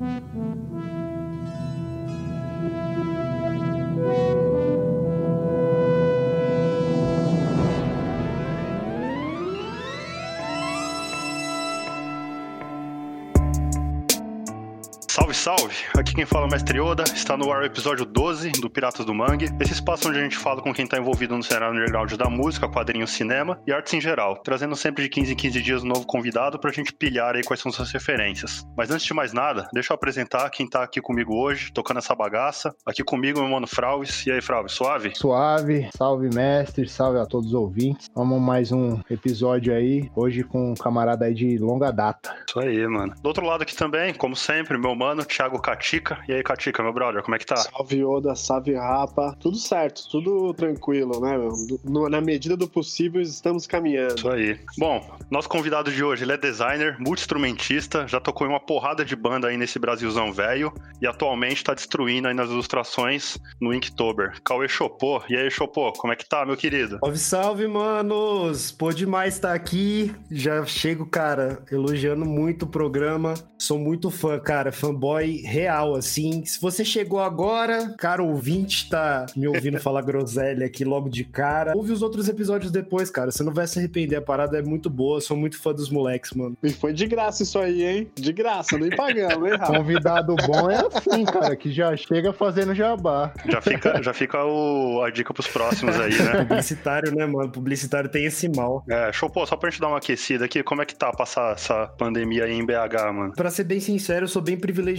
Salve, salve! Aqui quem fala é o Mestre Yoda, está no ar o episódio 12 do Piratas do Mangue, esse espaço onde a gente fala com quem está envolvido no cenário underground da música, quadrinhos, cinema e artes em geral, trazendo sempre de 15 em 15 dias um novo convidado pra gente pilhar aí quais são suas referências. Mas antes de mais nada, deixa eu apresentar quem tá aqui comigo hoje, tocando essa bagaça. Aqui comigo, meu mano Frauis. E aí, Frauis, suave? Suave, salve mestre, salve a todos os ouvintes. Vamos mais um episódio aí, hoje com um camarada aí de longa data. Isso aí, mano. Do outro lado aqui também, como sempre, meu mano, Thiago Catica. E aí, Catica, meu brother, como é que tá? Salve Oda, salve Rapa. Tudo certo, tudo tranquilo, né, meu? No- na medida do possível, estamos caminhando. Isso aí. Bom, nosso convidado de hoje, ele é designer, multi-instrumentista, já tocou em uma porrada de banda aí nesse Brasilzão velho e atualmente tá destruindo aí nas ilustrações no Inktober. Cauê Chopô. E aí, Chopô, como é que tá, meu querido? Salve, salve, manos! Pô, demais estar aqui. Já chego, cara, elogiando muito o programa. Sou muito fã, cara, fanboy real, assim. Se você chegou agora, cara, ouvinte tá me ouvindo falar groselha aqui logo de cara. Ouve os outros episódios depois, cara. Você não vai se arrepender. A parada é muito boa. Sou muito fã dos moleques, mano. E foi de graça isso aí, hein? De graça, nem pagamos, hein, Rafa? Convidado bom é assim, cara, que já chega fazendo jabá. Já fica, já fica o- a dica pros próximos aí, né? Publicitário, né, mano? Publicitário tem esse mal. É, Chopô, só pra gente dar uma aquecida aqui, como é que tá passar essa pandemia aí em BH, mano? Pra ser bem sincero, eu sou bem privilegiado.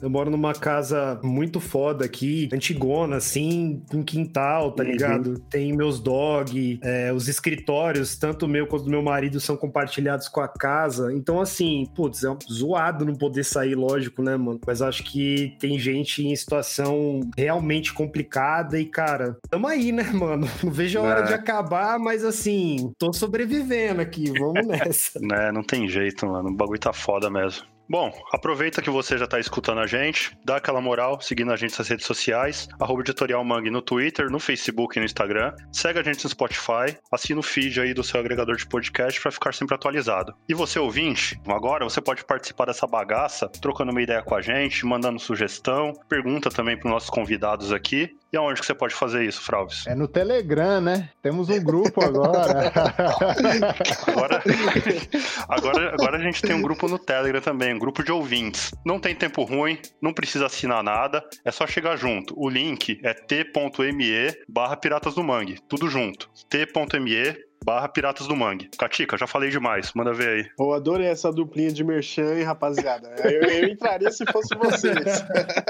Eu moro numa casa muito foda aqui, antigona, assim, com quintal, tá Uhum. ligado? Tem meus dog, é, os escritórios, tanto meu quanto do meu marido, são compartilhados com a casa. Então, assim, putz, é zoado não poder sair, lógico, né, mano? Mas acho que tem gente em situação realmente complicada e, cara, tamo aí, né, mano? Não vejo a hora É. de acabar, mas assim, tô sobrevivendo aqui, vamos nessa. Né, não tem jeito, mano. O bagulho tá foda mesmo. Bom, aproveita que você já tá escutando a gente, dá aquela moral, seguindo a gente nas redes sociais, arroba editorial Mangue no Twitter, no Facebook e no Instagram. Segue a gente no Spotify, assina o feed aí do seu agregador de podcast para ficar sempre atualizado. E você, ouvinte, agora você pode participar dessa bagaça, trocando uma ideia com a gente, mandando sugestão, pergunta também para nossos convidados aqui. E aonde que você pode fazer isso, Fralves? É no Telegram, né? Temos um grupo agora. Agora, agora, agora a gente tem um grupo no Telegram também, um grupo de ouvintes. Não tem tempo ruim, não precisa assinar nada, é só chegar junto. O link é t.me barra Piratas do Mangue, tudo junto. t.me barra Piratas do Mangue. Catica, já falei demais, manda ver aí. Eu adorei essa duplinha de merchan, hein, rapaziada? Eu, eu entraria se fosse vocês.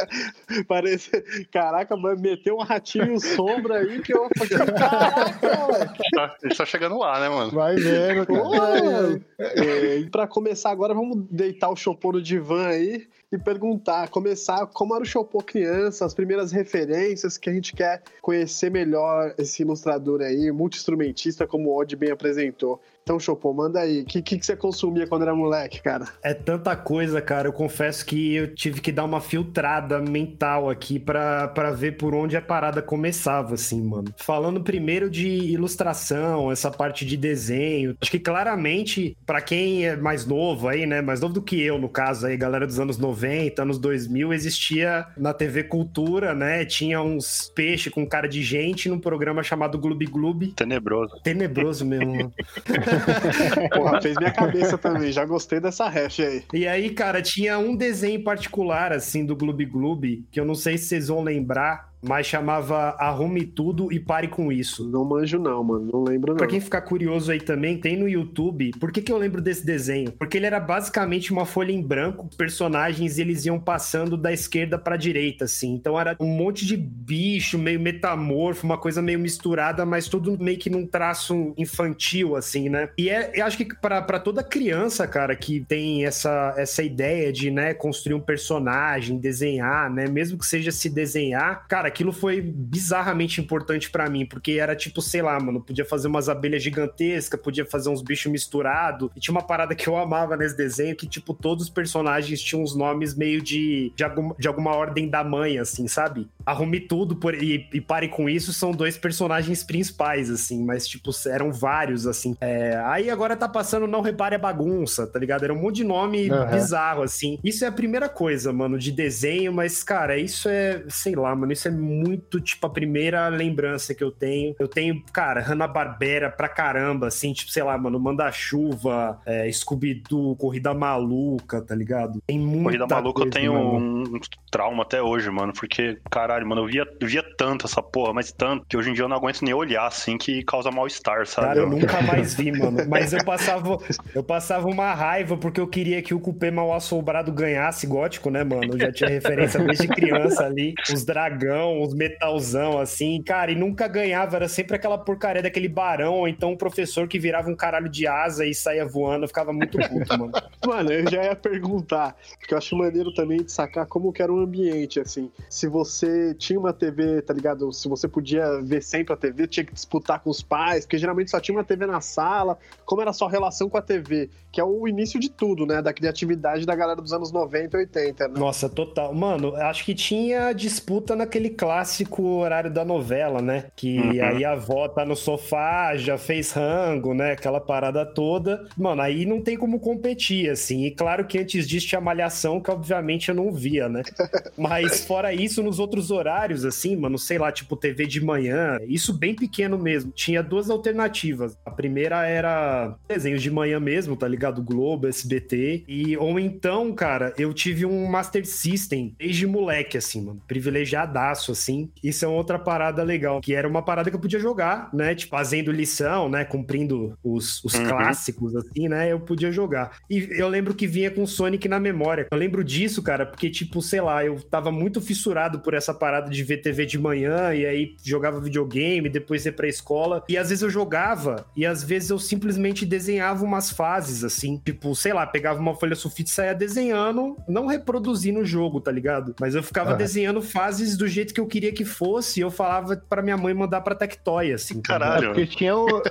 Parece. Caraca, mas meteu um ratinho sombra aí que eu falei, caraca, moleque. Tá, gente tá chegando lá, né, mano? Vai vendo, Pô, cara. mano. É, e pra começar agora, vamos deitar o Chopô no divã aí e perguntar, começar como era o Chopô criança, as primeiras referências que a gente quer conhecer melhor esse ilustrador aí, multi-instrumentista, como o Odd bem apresentou. Então, Chopô, manda aí. O que, que, que você consumia quando era moleque, cara? É tanta coisa, cara. Eu confesso que eu tive que dar uma filtrada mental aqui pra pra ver por onde a parada começava, assim, mano. Falando primeiro de ilustração, essa parte de desenho. Acho que claramente, pra quem é mais novo aí, né? Mais novo do que eu, no caso aí, galera dos anos 90, anos 2000, existia na TV Cultura, né? Tinha uns peixes com cara de gente num programa chamado Gloob Gloob. Tenebroso. Tenebroso mesmo. Porra, fez minha cabeça também. Já gostei dessa ref aí. E aí, cara, tinha um desenho particular, assim, do Gloob Gloob, que eu não sei se vocês vão lembrar, mas chamava Arrume Tudo e Pare Com Isso. Não manjo, não, mano. Não lembro, não. Pra quem ficar curioso aí também, tem no YouTube. Por que, que eu lembro desse desenho? Porque ele era basicamente uma folha em branco, os personagens eles iam passando da esquerda pra direita, assim. Então era um monte de bicho, meio metamorfo, uma coisa meio misturada, mas tudo meio que num traço infantil, assim, né? E é, eu acho que pra pra toda criança, cara, que tem essa, essa ideia de, né, construir um personagem, desenhar, né? Mesmo que seja se desenhar, cara, aquilo foi bizarramente importante pra mim, porque era tipo, sei lá, mano, podia fazer umas abelhas gigantescas, podia fazer uns bichos misturados. E tinha uma parada que eu amava nesse desenho, que, tipo, todos os personagens tinham uns nomes meio de, de, algum, de alguma ordem da mãe, assim, sabe? Arrume Tudo por, e, e Pare Com Isso são dois personagens principais, assim, mas, tipo, eram vários, assim. É, aí agora tá passando Não Repare a Bagunça, tá ligado? Era um monte de nome uhum. bizarro, assim. Isso é a primeira coisa, mano, de desenho, mas, cara, isso é, sei lá, mano, isso é muito, tipo, a primeira lembrança que eu tenho. Eu tenho, cara, Hanna-Barbera pra caramba, assim, tipo, sei lá, mano, Manda-Chuva, é, Scooby-Doo, Corrida Maluca, tá ligado? Tem muita Corrida Maluca eu tenho um, um trauma até hoje, mano, porque, caralho, mano, eu via, eu via tanto essa porra, mas tanto, que hoje em dia eu não aguento nem olhar, assim, que causa mal-estar, sabe? Cara, eu nunca mais vi, mano, mas eu passava, eu passava uma raiva porque eu queria que o Cupê Mal Assombrado ganhasse gótico, né, mano? Eu já tinha referência desde criança ali, os dragão, os metalzão, assim, cara, e nunca ganhava, era sempre aquela porcaria daquele barão, ou então um professor que virava um caralho de asa e saía voando, eu ficava muito puto, mano. Mano, eu já ia perguntar, porque eu acho maneiro também de sacar como que era o ambiente, assim. Se você tinha uma TV, tá ligado? Se você podia ver sempre a TV, tinha que disputar com os pais, porque geralmente só tinha uma TV na sala. Como era a sua relação com a TV? Que é o início de tudo, né? Da criatividade da galera dos anos 90 e 80, né? Nossa, total. Mano, acho que tinha disputa naquele clássico horário da novela, né? Que uhum. aí a avó tá no sofá, já fez rango, né? Aquela parada toda. Mano, aí não tem como competir, assim. E claro que antes disso tinha malhação, que obviamente eu não via, né? Mas fora isso, nos outros horários, assim, mano, sei lá, tipo TV de manhã, isso bem pequeno mesmo. Tinha duas alternativas. A primeira era desenhos de manhã mesmo, tá ligado? Globo, SBT. E, ou então, cara, eu tive um Master System desde moleque, assim, mano. Privilegiadaço, assim. Isso é outra parada legal, que era uma parada que eu podia jogar, né? Tipo, fazendo lição, né? Cumprindo os, os uhum. clássicos, assim, né? Eu podia jogar. E eu lembro que vinha com Sonic na memória. Eu lembro disso, cara, porque, tipo, sei lá, eu tava muito fissurado por essa parada de ver TV de manhã e aí jogava videogame, depois ia pra escola. E às vezes eu jogava e às vezes eu simplesmente desenhava umas fases, assim. Tipo, sei lá, pegava uma folha sulfite e saía desenhando, não reproduzindo o jogo, tá ligado? Mas eu ficava desenhando fases do jeito que eu queria que fosse e eu falava pra minha mãe mandar pra Tectoy, assim. Caralho. É porque tinha o,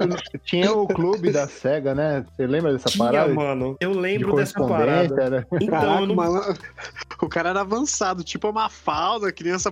tinha o clube da SEGA, né? Você lembra dessa tinha, parada? mano. Eu lembro de dessa parada. Era... Então, Caraca, não... mano, o cara era avançado, tipo uma falda, criança,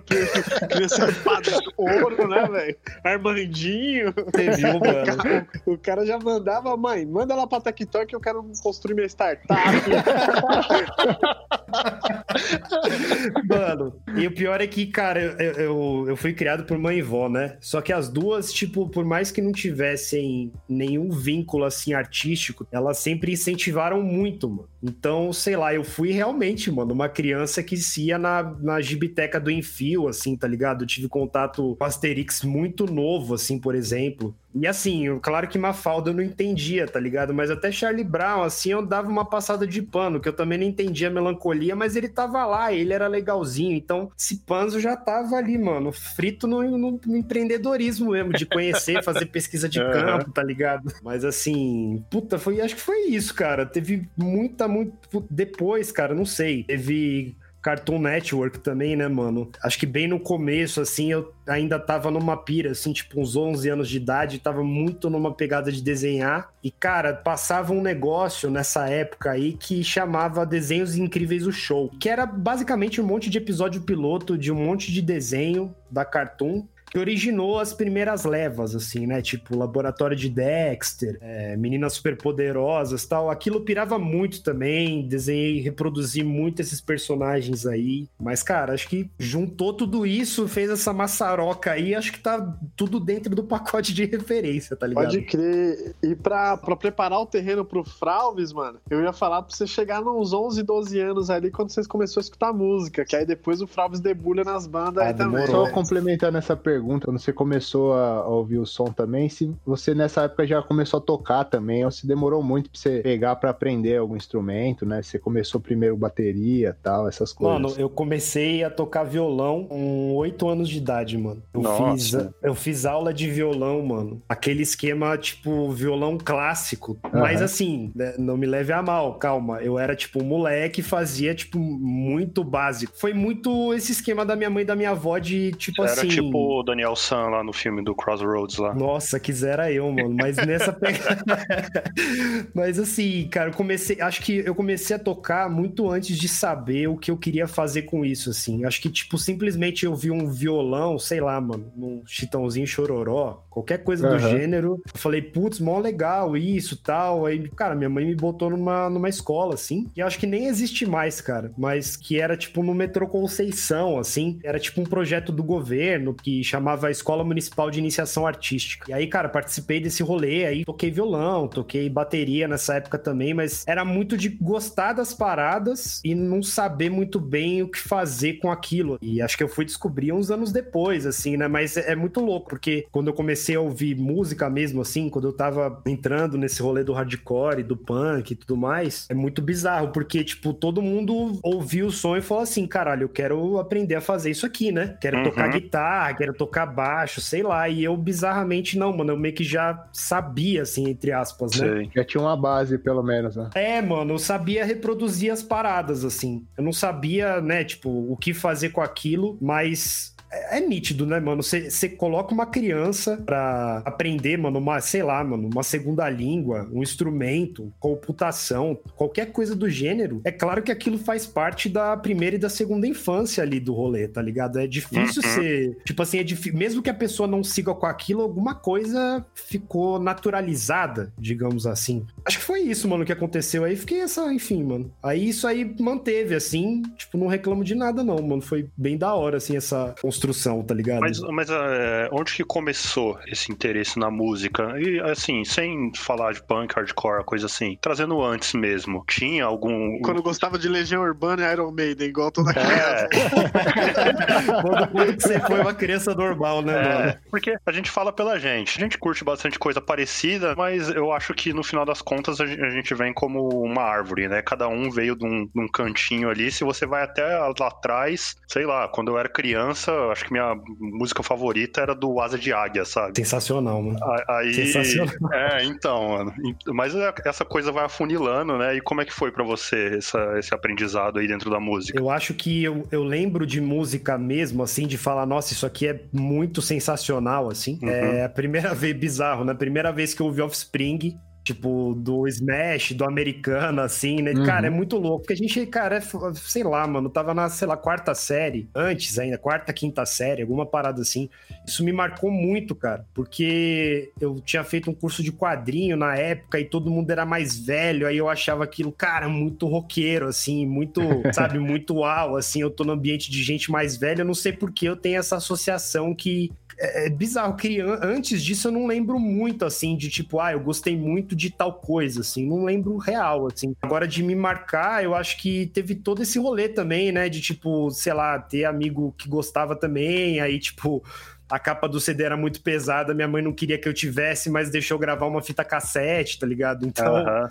criança de ouro, né, velho? Armandinho. Você viu, mano? O cara, o cara, já mandava, mãe, manda lá pra Tectoy que eu quero construir minha startup. mano, e o pior é que, cara, eu, eu, eu fui criado por mãe e vó, né? Só que as duas, tipo, por mais que não tivessem nenhum vínculo, assim, artístico, elas sempre incentivaram muito, mano. Então, sei lá, eu fui realmente, mano, uma criança que se ia na, na gibiteca do Enfio, assim, tá ligado? Eu tive contato com Asterix muito novo, assim, por exemplo. E assim, claro que Mafalda eu não entendia, tá ligado? Mas até Charlie Brown, assim, eu dava uma passada de pano, que eu também não entendia a melancolia, mas ele tava lá, ele era legalzinho. Então, esse Panzo já tava ali, mano, frito no, no, no empreendedorismo mesmo, de conhecer, fazer pesquisa de campo, tá ligado? Mas assim, puta, foi, acho que foi isso, cara. Teve muita, muito. Depois, cara, não sei. Teve Cartoon Network também, né, mano? Acho que bem no começo, assim, eu ainda tava numa pira, assim, tipo, uns 11 anos de idade, tava muito numa pegada de desenhar. E, cara, passava um negócio nessa época aí que chamava Desenhos Incríveis o Show, que era basicamente um monte de episódio piloto de um monte de desenho da Cartoon que originou as primeiras levas, assim, né? Tipo, Laboratório de Dexter, é, Meninas Superpoderosas tal. Aquilo pirava muito também, desenhei, reproduzi muito esses personagens aí. Mas, cara, acho que juntou tudo isso, fez essa maçaroca aí, acho que tá tudo dentro do pacote de referência, tá ligado? Pode crer. E pra, pra preparar o terreno pro Fralves, mano, eu ia falar pra você chegar nos 11, 12 anos ali, quando vocês começaram a escutar música, que aí depois o Fralves debulha nas bandas ah, aí demorou. também. Só complementando essa pergunta, pergunta, quando você começou a, ouvir o som também, se você nessa época já começou a tocar também, ou se demorou muito pra você pegar para aprender algum instrumento, né? Você começou primeiro bateria tal, essas coisas. Mano, eu comecei a tocar violão com oito anos de idade, mano. Eu fiz, eu fiz aula de violão, mano. Aquele esquema, tipo, violão clássico. Uhum. Mas assim, né, não me leve a mal, calma. Eu era, tipo, um moleque fazia, tipo, muito básico. Foi muito esse esquema da minha mãe e da minha avó de, tipo era, assim... tipo, Daniel San lá no filme do Crossroads lá. Nossa, quisera eu, mano. Mas nessa pegada. Mas assim, cara, eu comecei. Acho que eu comecei a tocar muito antes de saber o que eu queria fazer com isso, assim. Acho que, tipo, simplesmente eu vi um violão, sei lá, mano, num chitãozinho chororó, qualquer coisa uhum. do gênero. Eu falei, putz, mó legal isso tal. Aí, cara, minha mãe me botou numa, numa escola, assim. E acho que nem existe mais, cara. Mas que era, tipo, no metrô Conceição, assim. Era, tipo, um projeto do governo que chamava Escola Municipal de Iniciação Artística. E aí, cara, participei desse rolê. Aí toquei violão, toquei bateria nessa época também. Mas era muito de gostar das paradas e não saber muito bem o que fazer com aquilo. E acho que eu fui descobrir uns anos depois, assim, né? Mas é, é muito louco, porque quando eu comecei a ouvir música mesmo, assim, quando eu tava entrando nesse rolê do hardcore, do punk e tudo mais, é muito bizarro, porque, tipo, todo mundo ouviu o som e falou assim: caralho, eu quero aprender a fazer isso aqui, né? Quero uhum. tocar guitarra, quero tocar baixo, sei lá. E eu, bizarramente, não, mano, eu meio que já sabia, assim, entre aspas, né? Sei. Já tinha uma base, pelo menos, né? É, mano, eu sabia reproduzir as paradas, assim. Eu não sabia, né, tipo, o que fazer com aquilo, mas é, é nítido, né, mano? Você coloca uma criança pra aprender, mano, uma, sei lá, mano, uma segunda língua, um instrumento, computação, qualquer coisa do gênero. É claro que aquilo faz parte da primeira e da segunda infância ali do rolê, tá ligado? É difícil uhum. ser. Tipo assim, é difícil. Mesmo que a pessoa não siga com aquilo, alguma coisa ficou naturalizada, digamos assim. Acho que foi isso, mano, que aconteceu aí. Fiquei essa, enfim, mano. Aí isso aí manteve, assim. Tipo, não reclamo de nada, não, mano. Foi bem da hora, assim, essa construção, tá ligado? Mas, mas é, onde que começou esse interesse na música? E assim, sem falar de punk, hardcore, coisa assim, trazendo antes mesmo, tinha algum. Quando gostava de Legião Urbana e Iron Maiden, igual toda é. criança. quando, quando você foi uma criança normal, né, é, mano? Porque a gente fala pela gente. A gente curte bastante coisa parecida, mas eu acho que no final das contas a gente vem como uma árvore, né? Cada um veio de um, de um cantinho ali. Se você vai até lá atrás, sei lá, quando eu era criança, acho que minha música favorita era do Asa de Águia, sabe? Sensacional, mano. Aí, Sensacional. É, então, mano. Mas é, essa coisa vai afunilando, né? E como é que foi para você essa, esse aprendizado aí dentro da música? Eu acho que eu, eu lembro de música mesmo, assim, de falar, nossa, isso aqui é muito sensacional, assim. Uhum. É a primeira vez, bizarro, né? Primeira vez que eu ouvi Offspring, tipo, do Smash, do americano, assim, né? Uhum. Cara, é muito louco. Porque a gente, cara, é, sei lá, mano, tava na, sei lá, quarta série, antes ainda, quarta, quinta série, alguma parada assim. Isso me marcou muito, cara, porque eu tinha feito um curso de quadrinho na época e todo mundo era mais velho, aí eu achava aquilo, cara, muito roqueiro, assim, muito, sabe, muito uau, assim, eu tô no ambiente de gente mais velha, eu não sei porque eu tenho essa associação que é, é bizarro. Crian... Antes disso, eu não lembro muito, assim, de tipo, ah, eu gostei muito de tal coisa, assim. Não lembro real, assim. Agora, de me marcar, eu acho que teve todo esse rolê também, né? De tipo, sei lá, ter amigo que gostava também, aí, tipo a capa do CD era muito pesada, minha mãe não queria que eu tivesse, mas deixou gravar uma fita cassete, tá ligado? Então, -huh,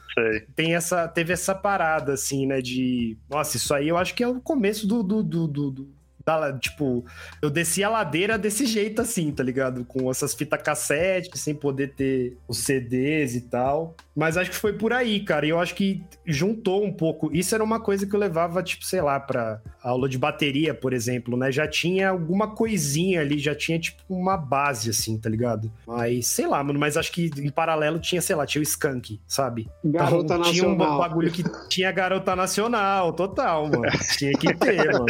tem essa, teve essa parada, assim, né, de... Nossa, isso aí eu acho que é o começo do, do, do, do tipo, eu desci a ladeira desse jeito assim, tá ligado? Com essas fitas cassete, sem poder ter os CDs e tal. Mas acho que foi por aí, cara. E eu acho que juntou um pouco. Isso era uma coisa que eu levava, tipo, sei lá, pra aula de bateria, por exemplo, né? Já tinha alguma coisinha ali, já tinha, tipo, uma base, assim, tá ligado? Mas, sei lá, mano, mas acho que em paralelo tinha, sei lá, tinha o Skunk, sabe? Garota então, Nacional. Tinha um bagulho que tinha Garota Nacional, total, mano. tinha que ter, mano.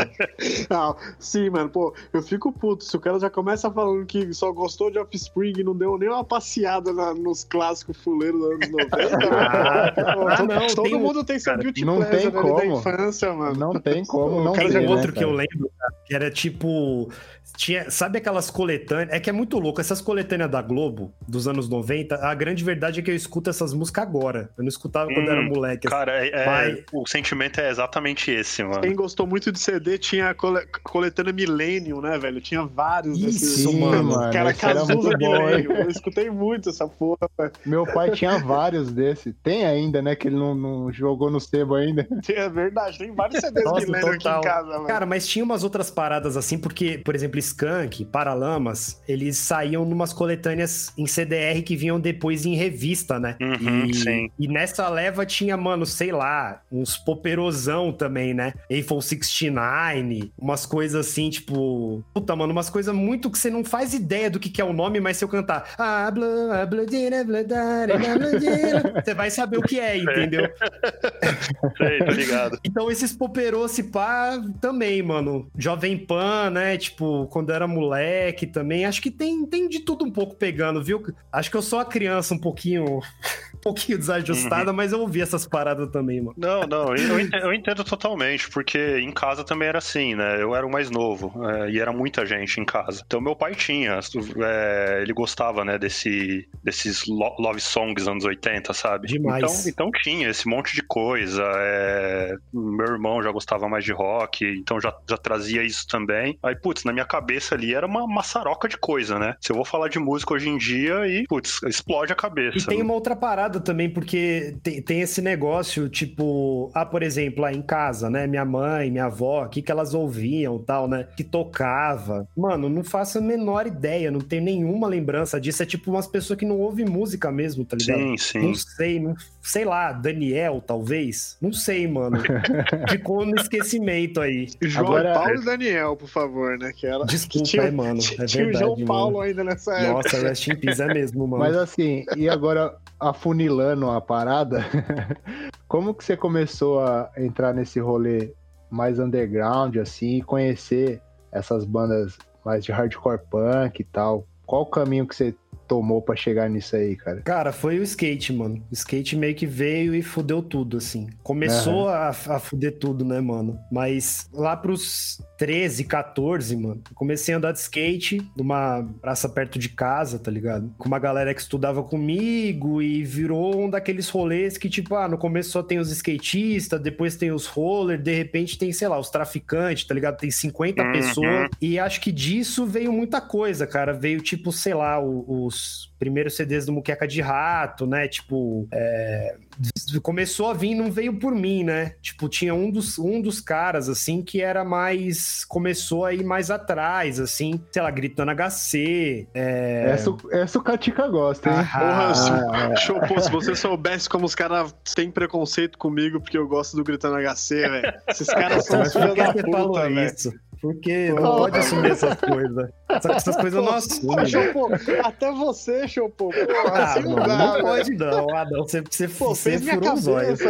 Não, sim, mano, pô, eu fico puto. Se o cara já começa falando que só gostou de Offspring e não deu nem uma passeada na, nos clássicos fuleiros dos anos 90, ah, ah, não, todo tem mundo tem seu beauty não tem como. da infância, mano. Não tem como, não cara, tem, outro né, que eu lembro, cara, que era tipo tinha, sabe aquelas coletâneas? É que é muito louco. Essas coletâneas da Globo, dos anos 90, a grande verdade é que eu escuto essas músicas agora. Eu não escutava hum, quando era hum, moleque. Cara, é, Mas... o sentimento é exatamente esse, mano. Quem gostou muito de CD tinha a cole, coletânea Millennium, né, velho? Tinha vários Isso, desses. mano. Cara, Cazuza Millennium. Eu escutei muito essa porra, velho. Meu pai tinha vários antigos desse. Tem ainda, né? Que ele não, não jogou no sebo ainda. É verdade, tem vários CDs Nossa, que lembram aqui total. em casa, mano. Cara, mas tinha umas outras paradas assim, porque, por exemplo, Skank, Paralamas, eles saíam numas coletâneas em CDR que vinham depois em revista, né? Uhum, e, sim. e nessa leva tinha, mano, sei lá, uns poperosão também, né? Eiffel 69, umas coisas assim, tipo. Puta, mano, umas coisas muito que você não faz ideia do que, que é o nome, mas se eu cantar. Você vai saber o que é, entendeu? Sei, tô ligado. Então esses poperô se pá também, mano. Jovem Pan, né? Tipo, quando era moleque também. Acho que tem, tem de tudo um pouco pegando, viu? Acho que eu sou a criança um pouquinho. pouquinho desajustada, mas eu ouvi essas paradas também, mano. Não, não, eu entendo, eu entendo totalmente, porque em casa também era assim, né? Eu era o mais novo é, e era muita gente em casa. Então meu pai tinha, é, ele gostava, né, desse, desses lo- love songs anos 80, sabe? Demais. Então, então tinha esse monte de coisa. é, meu irmão já gostava mais de rock, então já, já trazia isso também. Aí, putz, na minha cabeça ali era uma maçaroca de coisa, né? Se eu vou falar de música hoje em dia e, putz, explode a cabeça. E tem uma outra parada também, porque tem, tem esse negócio, tipo, ah, por exemplo, lá em casa, né? Minha mãe, minha avó, o que, que elas ouviam tal, né? Que tocava. Mano, não faço a menor ideia, não tenho nenhuma lembrança disso. É tipo umas pessoas que não ouvem música mesmo, tá ligado? Sim, Não sim. sei, não, sei lá, Daniel, talvez? Não sei, mano. Ficou no esquecimento aí. João Agora- Paulo e Daniel, por favor, né? Que era. Desculpa, tinha- é, mano. É Tinha o João Paulo mano. ainda nessa época. Nossa, Rest in Peace é mesmo, mano. Mas assim, e agora afunilando a parada, como que você começou a entrar nesse rolê mais underground, assim, e conhecer essas bandas mais de hardcore punk e tal? Qual o caminho que você tomou pra chegar nisso aí, cara? Cara, foi o skate, mano. O skate meio que veio e fudeu tudo, assim. Começou a, a fuder tudo, né, mano? Mas lá pros 13, 14, mano, comecei a andar de skate numa praça perto de casa, tá ligado? Com uma galera que estudava comigo e virou um daqueles rolês que, tipo, ah, no começo só tem os skatistas, depois tem os roller, de repente tem, sei lá, os traficantes, tá ligado? Tem 50 Uhum. pessoas. E acho que disso veio muita coisa, cara. Veio, tipo, sei lá, os primeiros CDs do Muqueca de Rato, né? Tipo, é, começou a vir, não veio por mim, né? Tipo, tinha um dos, um dos caras, assim, que era mais. Começou a ir mais atrás, assim, sei lá, gritando HC. É... Essa, o- essa o Katika gosta, hein? Porra, se, Ah, show, pô, se você soubesse como os caras têm preconceito comigo porque eu gosto do Gritando HC, velho. Esses caras são filhos da puta, velho. Porque não pode assumir essas coisas. Essas, essas coisas não assumem. Até você, Chopô. Pô, Ah, assim não não, dá, não velho. pode não. Ah, não. Você, você, Pô, você furou os olhos.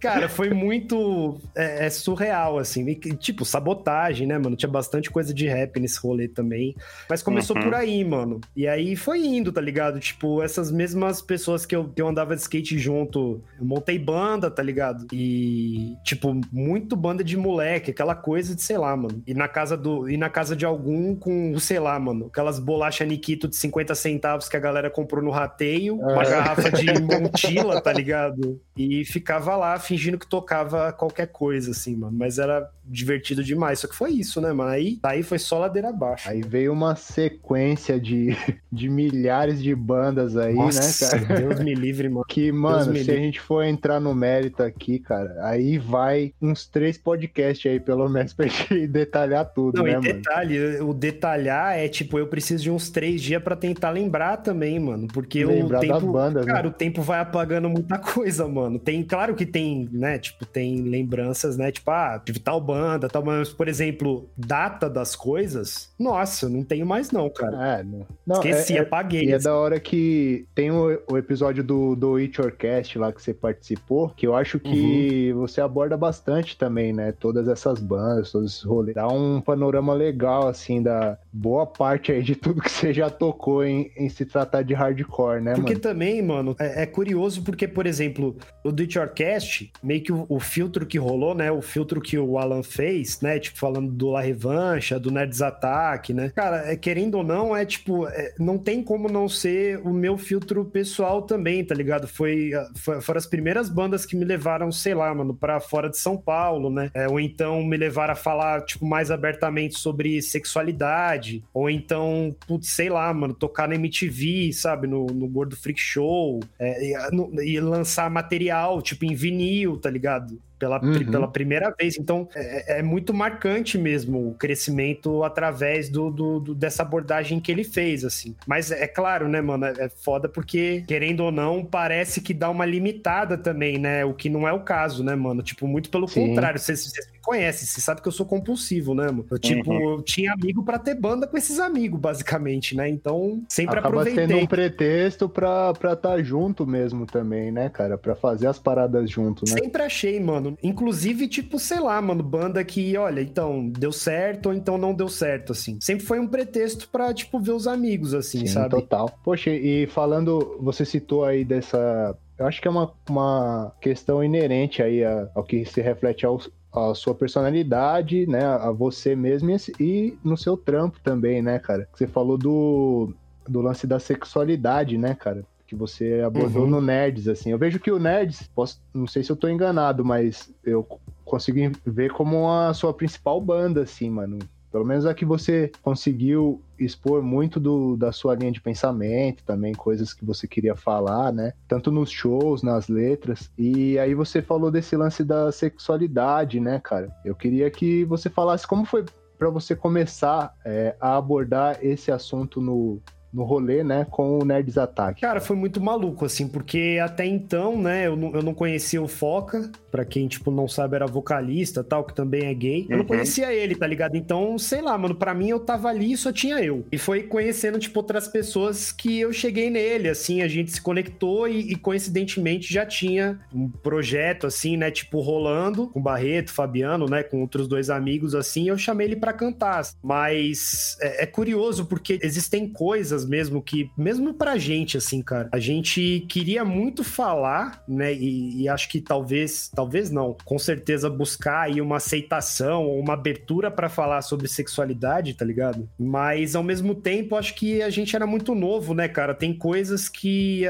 Cara, foi muito é, é surreal, assim. E, que, tipo, sabotagem, né, mano? Tinha bastante coisa de rap nesse rolê também. Mas começou Uhum. por aí, mano. E aí foi indo, tá ligado? Tipo, essas mesmas pessoas que eu, que eu andava de skate junto, eu montei banda, tá ligado? E, tipo, muito banda de moleque, aquela coisa de, sei lá, mano. E na casa do. E na casa de algum com, sei lá, mano, aquelas bolachas Nikito de 50 centavos que a galera comprou no rateio, uma É. garrafa de Montila, tá ligado? E ficava lá fingindo que tocava qualquer coisa, assim, mano. Mas era divertido demais. Só que foi isso, né, mano? Aí, aí foi só ladeira abaixo. Aí veio uma sequência de, de milhares de bandas aí, Nossa, né, cara? Deus me livre, mano. Que, mano, se a gente for entrar no mérito aqui, cara, aí vai uns três podcasts aí, pelo menos, pra gente detalhar tudo, Não, né, e mano? detalhe, o detalhar é tipo, eu preciso de uns três dias pra tentar lembrar também, mano. Porque Lembrar o das tempo. bandas, né? Cara, o tempo vai apagando muita coisa, mano. Tem, claro que tem, né? Tipo, tem lembranças, né? Tipo, ah, tive tal banda, tal, mas, por exemplo, data das coisas, nossa, não tenho mais, não, cara. É, não. não Esqueci, é, é- apaguei. E é da hora que tem o, o episódio do, do It Orcast lá que você participou, que eu acho que Uhum. você aborda bastante também, né? Todas essas bandas, todos esses rolês. Dá um panorama legal, assim, da boa parte aí de tudo que você já tocou em, em se tratar de hardcore, né, Porque mano? também, mano, é, é curioso porque, por exemplo, o Do It Yourcast, meio que o, o filtro que rolou, né? O filtro que o Alan fez, né? Tipo, falando do La Revancha, do Nerds Attack, né? Cara, é, querendo ou não, é tipo, é, não tem como não ser o meu filtro pessoal também, tá ligado? Foi, ah, foi- foram as primeiras bandas que me levaram, sei lá, mano, pra fora de São Paulo, né? É, ou então me levaram a falar, tipo, mais abertamente sobre sexualidade, ou então, putz, sei lá, mano, tocar na MTV, sabe, no, no Gordo Freak Show, é, e, no, e lançar material, tipo, em vinil, tá ligado? Pela, uhum. pela primeira vez. Então, é, é, muito marcante mesmo o crescimento através do, do, do, dessa abordagem que ele fez, assim. Mas é claro, né, mano, é, é foda porque, querendo ou não, parece que dá uma limitada também, né? O que não é o caso, né, mano? Tipo, muito pelo Sim. contrário. Vocês, vocês me conhecem, você sabe que eu sou compulsivo, né, mano? Eu, tipo, uhum. eu tinha amigo para ter banda com esses amigos, basicamente, né? Então, sempre Acaba aproveitei. sendo um pretexto pra estar tá junto mesmo também, né, cara? Pra fazer as paradas junto, né? Sempre achei, mano. Inclusive, tipo, sei lá, mano, banda que, olha, então, deu certo ou então não deu certo, assim. Sempre foi um pretexto pra, tipo, ver os amigos, assim, Sim, sabe? total. Poxa, e falando, você citou aí dessa... Eu acho que é uma, uma questão inerente aí ao que se reflete ao, a sua personalidade, né, a você mesmo e no seu trampo também, né, cara? Você falou do, do lance da sexualidade, né, cara? que você abordou uhum. no Nerds, assim. Eu vejo que o Nerds, posso, não sei se eu tô enganado, mas eu consigo ver como a sua principal banda, assim, mano. Pelo menos a que você conseguiu expor muito do, da sua linha de pensamento, também coisas que você queria falar, né? Tanto nos shows, nas letras. E aí você falou desse lance da sexualidade, né, cara? Eu queria que você falasse como foi para você começar é, a abordar esse assunto no, no rolê, né, com o Nerds Attack. Cara, foi muito maluco, assim, porque até então, né, eu não, eu não conhecia o Foca, para quem, tipo, não sabe, era vocalista tal, que também é gay. Eu não uhum. conhecia ele, tá ligado? Então, sei lá, mano, para mim eu tava ali e só tinha eu. E foi conhecendo, tipo, outras pessoas que eu cheguei nele, assim, a gente se conectou e, e coincidentemente já tinha um projeto, assim, né, tipo, rolando com o Barreto, Fabiano, né, com outros dois amigos, assim, eu chamei ele para cantar. Mas é, é curioso porque existem coisas mesmo que, mesmo pra gente, assim, cara, a gente queria muito falar, né? E, e acho que talvez, talvez não, com certeza buscar aí uma aceitação ou uma abertura para falar sobre sexualidade, tá ligado? Mas ao mesmo tempo, acho que a gente era muito novo, né, cara? Tem coisas que,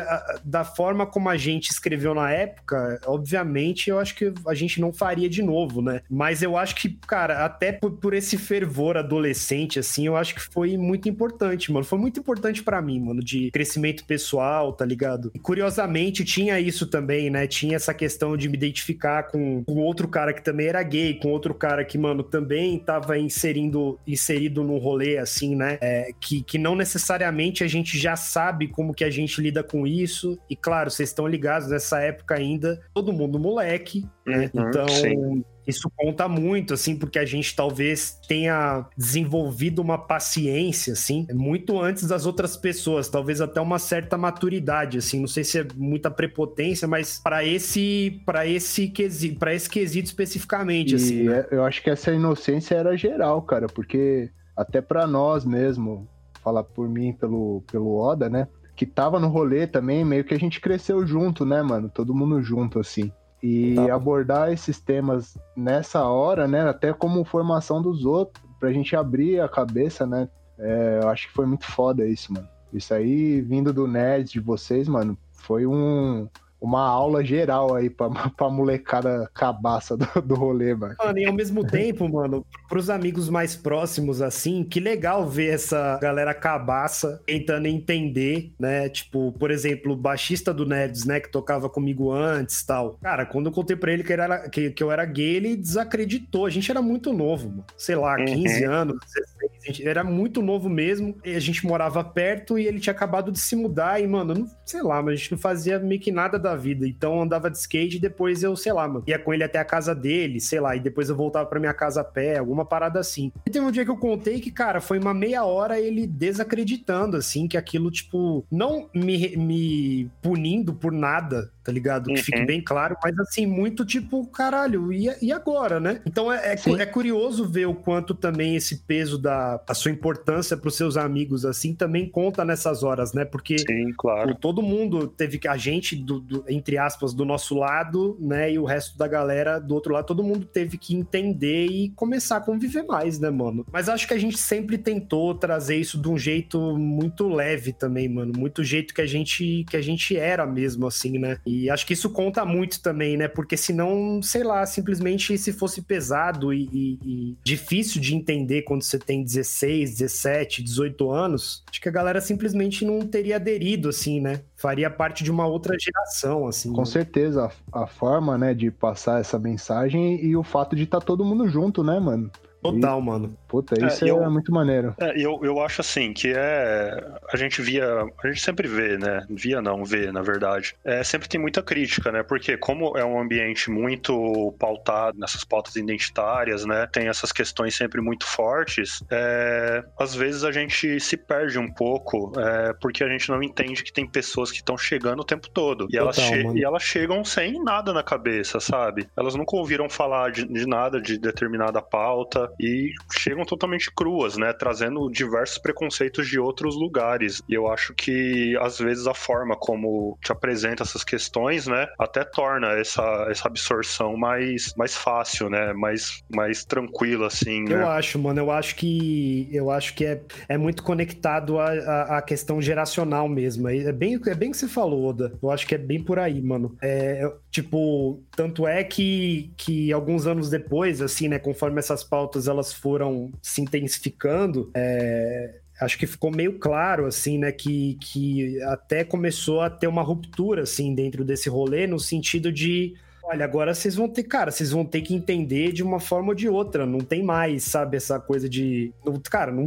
da forma como a gente escreveu na época, obviamente, eu acho que a gente não faria de novo, né? Mas eu acho que, cara, até por, por esse fervor adolescente, assim, eu acho que foi muito importante, mano. Foi muito importante importante para mim, mano, de crescimento pessoal, tá ligado? E curiosamente tinha isso também, né? Tinha essa questão de me identificar com, com outro cara que também era gay, com outro cara que, mano, também tava inserindo, inserido num rolê assim, né? É, que, que não necessariamente a gente já sabe como que a gente lida com isso. E claro, vocês estão ligados nessa época ainda, todo mundo moleque, né? Uhum, então, sim. Isso conta muito, assim, porque a gente talvez tenha desenvolvido uma paciência, assim, muito antes das outras pessoas, talvez até uma certa maturidade, assim, não sei se é muita prepotência, mas para esse para esse quesito, para esse quesito especificamente, e assim. Né? É, eu acho que essa inocência era geral, cara, porque até para nós mesmo, falar por mim pelo pelo Oda, né? Que tava no rolê também, meio que a gente cresceu junto, né, mano? Todo mundo junto, assim. E tá. abordar esses temas nessa hora, né? Até como formação dos outros, pra gente abrir a cabeça, né? É, eu acho que foi muito foda isso, mano. Isso aí, vindo do Nerd de vocês, mano, foi um, uma aula geral aí pra, pra molecada cabaça do, do rolê, mano. Mano, e ao mesmo tempo, mano, pros amigos mais próximos, assim, que legal ver essa galera cabaça tentando entender, né? Tipo, por exemplo, o baixista do Nerds, né, que tocava comigo antes tal. Cara, quando eu contei pra ele que, era, que, que eu era gay, ele desacreditou. A gente era muito novo, mano. Sei lá, 15 uhum. anos, 16 gente era muito novo mesmo, e a gente morava perto e ele tinha acabado de se mudar e, mano, não, sei lá, mas a gente não fazia meio que nada da vida. Então andava de skate e depois eu, sei lá, mano, ia com ele até a casa dele, sei lá, e depois eu voltava pra minha casa a pé, alguma parada assim. E teve um dia que eu contei que, cara, foi uma meia hora ele desacreditando, assim, que aquilo, tipo, não me, me punindo por nada, tá ligado? Que fique uhum. bem claro, mas assim, muito tipo, caralho, e, e agora, né? Então é, é, é, curioso ver o quanto também esse peso da a sua importância pros seus amigos, assim, também conta nessas horas, né? Porque Sim, claro. todo mundo teve que, a gente, do, do, entre aspas, do nosso lado, né? E o resto da galera do outro lado, todo mundo teve que entender e começar a conviver mais, né, mano? Mas acho que a gente sempre tentou trazer isso de um jeito muito leve também, mano. Muito jeito que a gente, que a gente era mesmo, assim, né? E E acho que isso conta muito também, né? Porque senão, sei lá, simplesmente se fosse pesado e, e, e difícil de entender quando você tem 16, 17, 18 anos, acho que a galera simplesmente não teria aderido, assim, né? Faria parte de uma outra geração, assim. Com né? certeza, a, a, forma, né, de passar essa mensagem e o fato de estar tá todo mundo junto, né, mano? Total, e, mano. Puta, isso é, eu, é muito maneiro. É, eu, eu acho assim, que é. A gente via. A gente sempre vê, né? Via não, vê, na verdade. É, sempre tem muita crítica, né? Porque, como é um ambiente muito pautado nessas pautas identitárias, né? Tem essas questões sempre muito fortes. É, às vezes a gente se perde um pouco, é, porque a gente não entende que tem pessoas que estão chegando o tempo todo. E, Total, elas e elas chegam sem nada na cabeça, sabe? Elas nunca ouviram falar de, de nada de determinada pauta e chegam totalmente cruas, né? Trazendo diversos preconceitos de outros lugares. E eu acho que, às vezes, a forma como te apresenta essas questões, né? Até torna essa, essa absorção mais, mais fácil, né? Mais, mais tranquila, assim. Eu né? acho, mano. Eu acho que eu acho que é, é muito conectado à, à questão geracional mesmo. É bem, é bem o que você falou, Oda. Eu acho que é bem por aí, mano. É, tipo, tanto é que, que alguns anos depois, assim, né? Conforme essas pautas elas foram se intensificando, é, acho que ficou meio claro, assim, né, que, que até começou a ter uma ruptura, assim, dentro desse rolê, no sentido de Olha, agora vocês vão ter, cara, vocês vão ter que entender de uma forma ou de outra. Não tem mais, sabe, essa coisa de. Cara, não,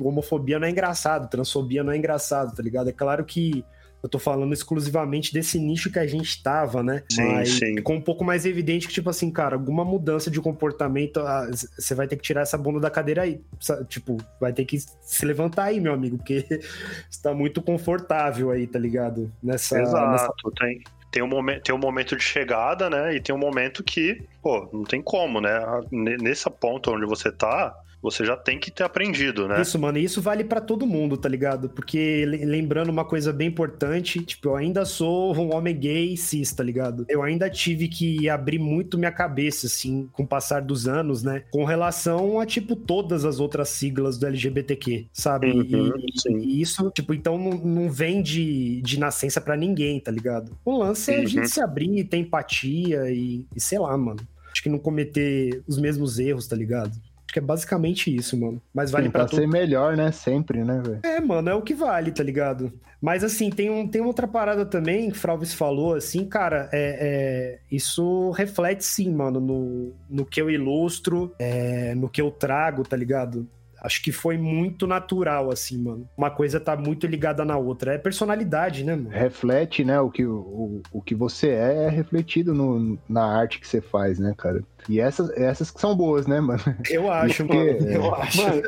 homofobia não é engraçado, transfobia não é engraçado, tá ligado? É claro que eu tô falando exclusivamente desse nicho que a gente tava, né? Sim, Mas sim. ficou um pouco mais evidente que, tipo assim, cara, alguma mudança de comportamento, ah, você vai ter que tirar essa bunda da cadeira aí. Tipo, vai ter que se levantar aí, meu amigo, porque está muito confortável aí, tá ligado? Nessa. Exato, nessa... tem. Tem um, momento, tem um momento de chegada, né? E tem um momento que, pô, não tem como, né? Nessa ponta onde você tá, você já tem que ter aprendido, né? Isso, mano, e isso vale para todo mundo, tá ligado? Porque lembrando uma coisa bem importante, tipo, eu ainda sou um homem gay cis, tá ligado? Eu ainda tive que abrir muito minha cabeça, assim, com o passar dos anos, né? Com relação a, tipo, todas as outras siglas do LGBTQ, sabe? Uhum, e, e, isso, tipo, então não, não vem de, de nascença para ninguém, tá ligado? O lance é a gente uhum. se abrir, ter empatia e, e sei lá, mano. Acho que não cometer os mesmos erros, tá ligado? Acho que é basicamente isso, mano. Mas vale para ser melhor, né? Sempre, né, velho? É, mano, é o que vale, tá ligado? Mas assim, tem, um, tem outra parada também que o Fralves falou, assim, cara, é, é, isso reflete sim, mano, no, no que eu ilustro, é, no que eu trago, tá ligado? Acho que foi muito natural, assim, mano. Uma coisa tá muito ligada na outra. É personalidade, né, mano? Reflete, né? O que, o, o que você é é refletido no, na arte que você faz, né, cara? E essas, essas que são boas, né, mano? Eu acho, Porque, mano. Eu acho. Mano,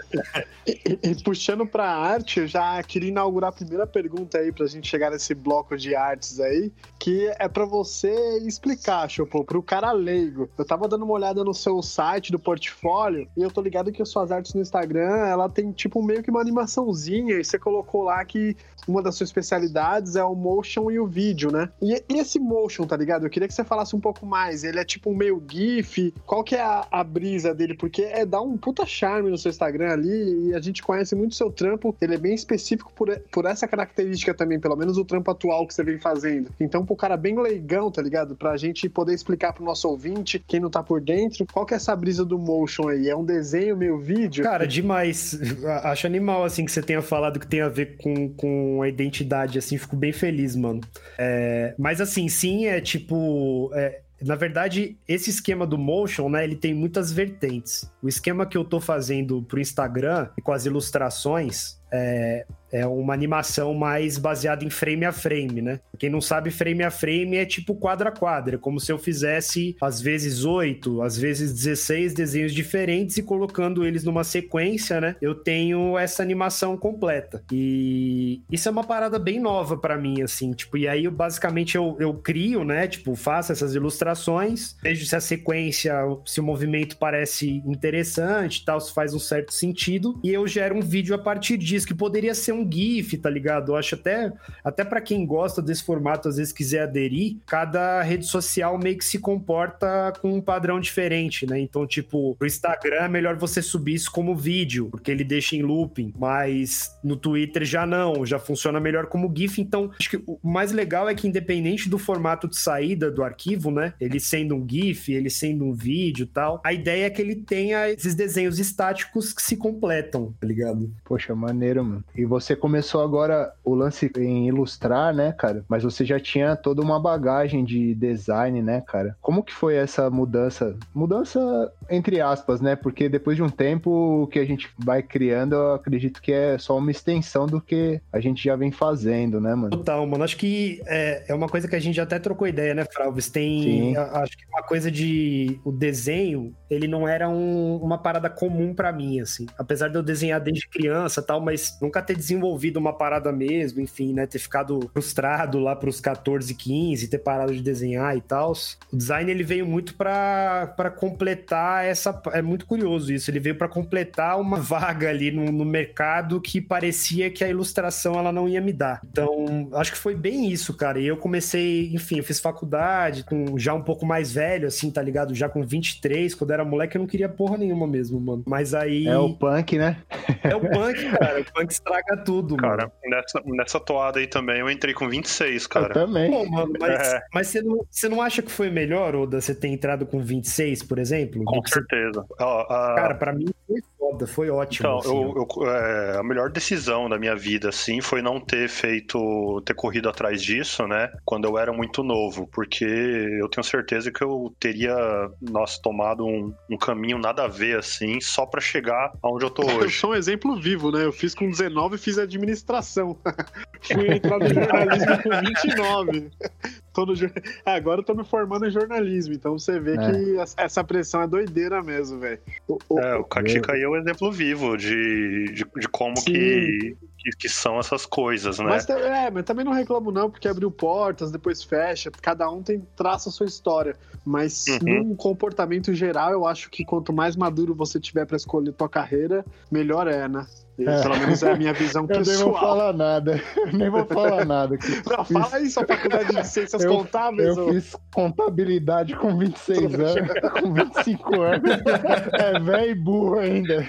e, e, puxando pra arte, eu já queria inaugurar a primeira pergunta aí pra gente chegar nesse bloco de artes aí, que é pra você explicar, Chopô, pro cara leigo. Eu tava dando uma olhada no seu site do portfólio e eu tô ligado que as suas artes no Instagram, ela tem tipo meio que uma animaçãozinha e você colocou lá que uma das suas especialidades é o motion e o vídeo, né? E, e esse motion, tá ligado? Eu queria que você falasse um pouco mais. Ele é tipo um meio GIF, qual que é a, a, brisa dele? Porque é dar um puta charme no seu Instagram ali e a gente conhece muito seu trampo, ele é bem específico por, por essa característica também, pelo menos o trampo atual que você vem fazendo. Então, pro cara bem leigão, tá ligado? Pra gente poder explicar pro nosso ouvinte, quem não tá por dentro, qual que é essa brisa do motion aí? É um desenho, meio vídeo? Cara, demais. Acho animal, assim, que você tenha falado que tem a ver com, com a identidade, assim, fico bem feliz, mano. É... Mas, assim, sim, é tipo... É na verdade, esse esquema do motion, né, ele tem muitas vertentes. O esquema que eu tô fazendo pro Instagram, com as ilustrações, é, é uma animação mais baseada em frame a frame, né? Quem não sabe, frame a frame é tipo quadra a quadra, como se eu fizesse às vezes oito, às vezes 16 desenhos diferentes e colocando eles numa sequência, né? Eu tenho essa animação completa. E isso é uma parada bem nova para mim, assim, tipo, e aí eu, basicamente eu, eu crio, né? Tipo, faço essas ilustrações, vejo se a sequência, se o movimento parece interessante tal, se faz um certo sentido, e eu gero um vídeo a partir disso que poderia ser um GIF, tá ligado? Eu acho até, até para quem gosta desse formato, às vezes quiser aderir, cada rede social meio que se comporta com um padrão diferente, né? Então, tipo, o Instagram é melhor você subir isso como vídeo, porque ele deixa em looping, mas no Twitter já não, já funciona melhor como GIF. Então, acho que o mais legal é que, independente do formato de saída do arquivo, né? Ele sendo um GIF, ele sendo um vídeo tal, a ideia é que ele tenha esses desenhos estáticos que se completam, tá ligado? Poxa, maneiro, mano. E você começou agora o lance em ilustrar, né, cara? Mas você já tinha toda uma bagagem de design, né, cara? Como que foi essa mudança? Mudança entre aspas, né? Porque depois de um tempo o que a gente vai criando, eu acredito que é só uma extensão do que a gente já vem fazendo, né, mano? Total, mano. Acho que é, é uma coisa que a gente até trocou ideia, né, Fralves? Tem. Acho que uma coisa de. O desenho, ele não era um, uma parada comum para mim, assim. Apesar de eu desenhar desde criança tal, mas nunca ter desenvolvido uma parada mesmo, enfim, né? Ter ficado frustrado lá pros 14, 15, ter parado de desenhar e tal. O design, ele veio muito para completar essa. É muito curioso isso. Ele veio para completar uma vaga ali no, no mercado que parecia que a ilustração ela não ia me dar. Então, acho que foi bem isso, cara. E eu comecei, enfim, eu fiz faculdade com já um pouco mais velho, assim, tá ligado? Já com 23, quando era moleque, eu não queria porra nenhuma mesmo, mano. Mas aí. É o punk, né? É o punk, cara. O punk estraga tudo, cara, mano. Nessa, nessa toada aí também eu entrei com 26, cara. Eu também. Pô, mano, mas, é. mas você, não, você não acha que foi melhor, Oda, você ter entrado com 26, por exemplo? Com certeza. Você... Cara, pra mim foi foda, foi ótimo. Então, assim, eu, eu, é, a melhor decisão da minha vida, assim, foi não ter feito, ter corrido atrás disso, né? Quando eu era muito novo, porque eu tenho certeza que eu teria, nossa, tomado um, um caminho nada a ver, assim, só para chegar aonde eu tô hoje. Eu sou um exemplo vivo, né? Eu fiz com 19 e fiz administração. Fui entrar no jornalismo com 29. Tô no, ah, agora eu tô me formando em jornalismo, então você vê é. que essa pressão é doideira mesmo, velho. É, o Katika aí é um exemplo vivo de, de, de como que, que, que, são essas coisas, né? Mas, é, mas também não reclamo não, porque abriu portas, depois fecha, cada um tem traça a sua história. Mas uhum. num comportamento geral, eu acho que quanto mais maduro você tiver para escolher tua carreira, melhor é, né? É. Pelo menos é a minha visão pessoal. Eu nem vou falar nada. Eu nem vou falar nada. Não, fiz... fala aí sua faculdade de ciências eu, contábeis. Eu ou... fiz contabilidade com 26 anos, com 25 anos. É velho e burro ainda.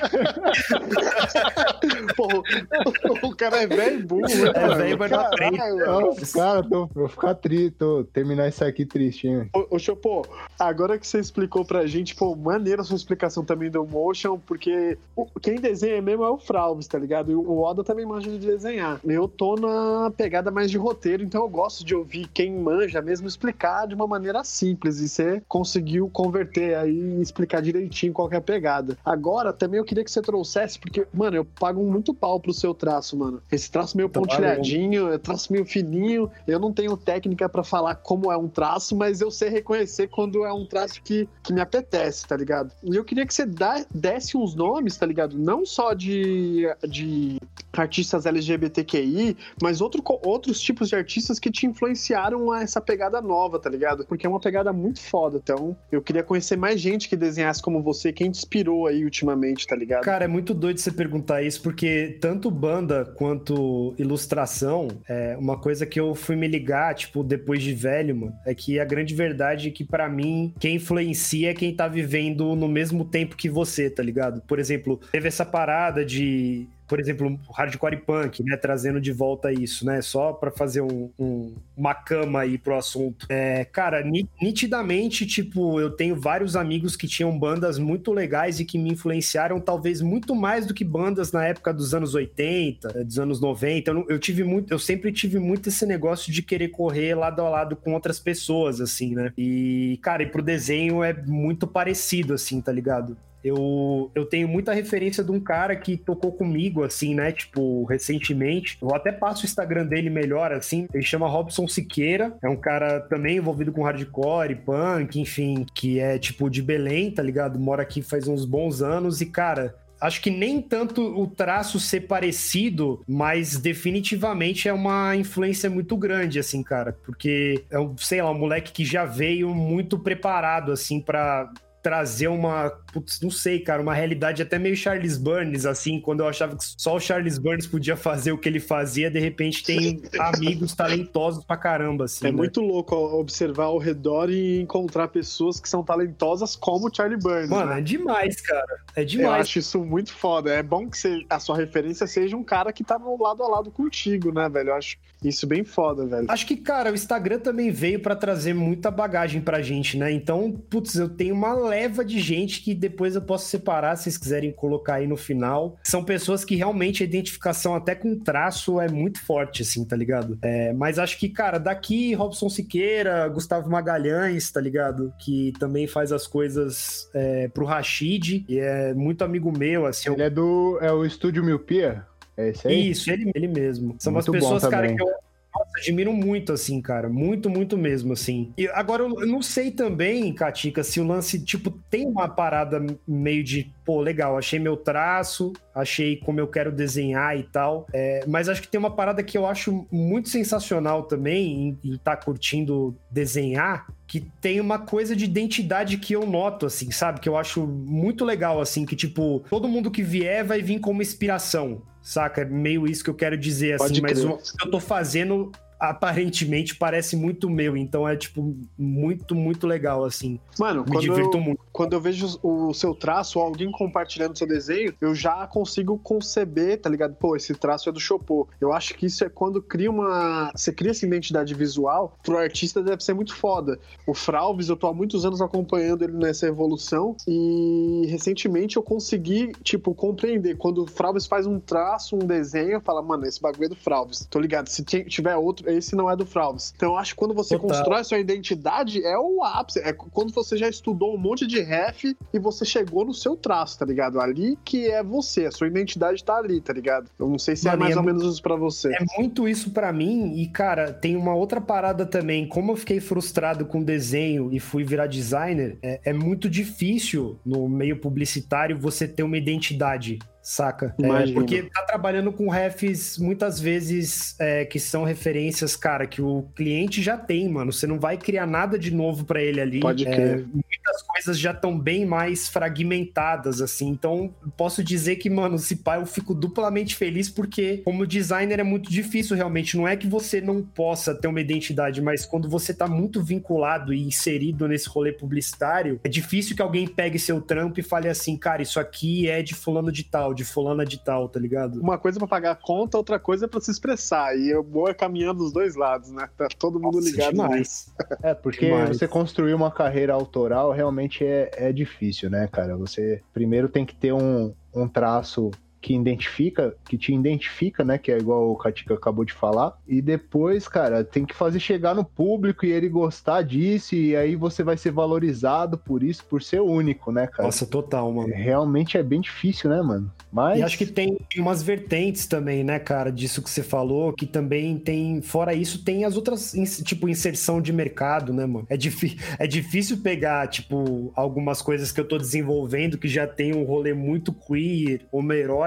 Porra, o cara é velho e burro. É velho, mas não frente. Cara, tô, vou ficar triste, tô terminar isso aqui tristinho. Ô, ô Chopô, agora que você explicou pra gente, pô, maneira a sua explicação também do Motion, porque quem desenha mesmo é o Frau Alves, tá ligado? E o Oda também manja de desenhar. Eu tô na pegada mais de roteiro, então eu gosto de ouvir quem manja mesmo explicar de uma maneira simples. E você conseguiu converter aí e explicar direitinho qual é a pegada. Agora, também eu queria que você trouxesse, porque, mano, eu pago muito pau pro seu traço, mano. Esse traço meio pontilhadinho, é traço meio fininho. Eu não tenho técnica para falar como é um traço, mas eu sei reconhecer quando é um traço que, que me apetece, tá ligado? E eu queria que você dá, desse uns nomes, tá ligado? Não só de artistas LGBTQI, mas outro, outros tipos de artistas que te influenciaram a essa pegada nova, tá ligado? Porque é uma pegada muito foda. Então, eu queria conhecer mais gente que desenhasse como você, quem te inspirou aí ultimamente, tá ligado? Cara, é muito doido você perguntar isso, porque tanto banda quanto ilustração, é uma coisa que eu fui me ligar, tipo, depois de velho, mano, é que a grande verdade é que para mim, quem influencia é quem tá vivendo no mesmo tempo que você, tá ligado? Por exemplo, teve essa parada de por exemplo, hardcore punk, né, trazendo de volta isso, né, só para fazer um, um, uma cama aí pro assunto. É, cara, nitidamente, tipo, eu tenho vários amigos que tinham bandas muito legais e que me influenciaram talvez muito mais do que bandas na época dos anos 80, dos anos 90. Eu, eu tive muito, eu sempre tive muito esse negócio de querer correr lado a lado com outras pessoas, assim, né? E, cara, e pro desenho é muito parecido, assim, tá ligado? Eu, eu tenho muita referência de um cara que tocou comigo, assim, né? Tipo, recentemente. Eu até passo o Instagram dele melhor, assim. Ele chama Robson Siqueira. É um cara também envolvido com hardcore, punk, enfim, que é tipo de Belém, tá ligado? Mora aqui faz uns bons anos. E, cara, acho que nem tanto o traço ser parecido, mas definitivamente é uma influência muito grande, assim, cara. Porque é um, sei lá, um moleque que já veio muito preparado, assim, para trazer uma, putz, não sei, cara, uma realidade até meio Charles Burns, assim, quando eu achava que só o Charles Burns podia fazer o que ele fazia, de repente tem amigos talentosos pra caramba, assim. É né? muito louco observar ao redor e encontrar pessoas que são talentosas como o Charlie Burns. Mano, né? é demais, cara. É Eu demais. acho isso muito foda. É bom que você- a sua referência seja um cara que tá no lado a lado contigo, né, velho? Eu acho isso bem foda, velho. Acho que, cara, o Instagram também veio pra trazer muita bagagem pra gente, né? Então, putz, eu tenho uma leva de gente que depois eu posso separar, se vocês quiserem colocar aí no final. São pessoas que realmente a identificação até com traço é muito forte, assim, tá ligado? É, mas acho que, cara, daqui Robson Siqueira, Gustavo Magalhães, tá ligado? Que também faz as coisas é, pro Rashid, e é muito amigo meu, assim. eu Ele é do. É o Estúdio Miopia? É esse aí? isso, ele, ele mesmo. São Muito umas pessoas, cara, que eu nossa, admiro muito, assim, cara. Muito, muito mesmo, assim. E agora, eu não sei também, Katika, se o lance, tipo, tem uma parada meio de, pô, legal, achei meu traço, achei como eu quero desenhar e tal. É, mas acho que tem uma parada que eu acho muito sensacional também em estar curtindo desenhar, que tem uma coisa de identidade que eu noto, assim, sabe? Que eu acho muito legal, assim, que, tipo, todo mundo que vier vai vir como inspiração, saca? É meio isso que eu quero dizer, assim, Pode mas crer. o que eu tô fazendo aparentemente parece muito meu, então é, tipo, muito, muito legal, assim. Mano, Me quando divirto eu, muito. quando eu vejo o seu traço ou alguém compartilhando seu desenho, eu já consigo conceber, tá ligado? Pô, esse traço é do Chopô. Eu acho que isso é quando cria uma. Você cria essa identidade visual, pro artista deve ser muito foda. O Fralves, eu tô há muitos anos acompanhando ele nessa evolução e recentemente eu consegui, tipo, compreender. Quando o Fralves faz um traço, um desenho, fala, mano, esse bagulho é do Fralves. Tô ligado. Se ti- tiver outro, esse não é do Fralves. Então eu acho que quando você Total. constrói a sua identidade, é o ápice. É quando você já estudou um monte de ref e você chegou no seu traço, tá ligado? Ali que é você, a sua identidade tá ali, tá ligado? Eu não sei se Mano, é mais é ou menos isso pra você. É muito isso pra mim e, cara, tem uma outra parada também. Como eu fiquei frustrado com desenho e fui virar designer, é, é muito difícil no meio publicitário você ter uma identidade. Saca? É, porque tá trabalhando com refs muitas vezes é, que são referências, cara, que o cliente já tem, mano. Você não vai criar nada de novo pra ele ali. Pode É, crer. muitas coisas já estão bem mais fragmentadas, assim. Então, posso dizer que, mano, se pá, eu fico duplamente feliz porque, como designer, é muito difícil realmente. Não é que você não possa ter uma identidade, mas quando você tá muito vinculado e inserido nesse rolê publicitário, é difícil que alguém pegue seu trampo e fale assim, cara, isso aqui é de fulano de tal, de fulana de tal, tá ligado? Uma coisa pra pagar a conta, outra coisa é pra se expressar. E o bom é caminhando dos dois lados, né? Tá todo mundo Nossa, ligado demais. nisso. É, porque Demais. você construir uma carreira autoral realmente é, é difícil, né, cara? Você primeiro tem que ter um, um traço que identifica, que te identifica, né? Que é igual o Katika acabou de falar. E depois, cara, tem que fazer chegar no público e ele gostar disso. E aí você vai ser valorizado por isso, por ser único, né, cara? Nossa, total, mano. Realmente é bem difícil, né, mano? Mas. E acho que tem umas vertentes também, né, cara, disso que você falou, que também tem, fora isso, tem as outras, tipo, inserção de mercado, né, mano? É, é difícil pegar, tipo, algumas coisas que eu tô desenvolvendo que já tem um rolê muito queer,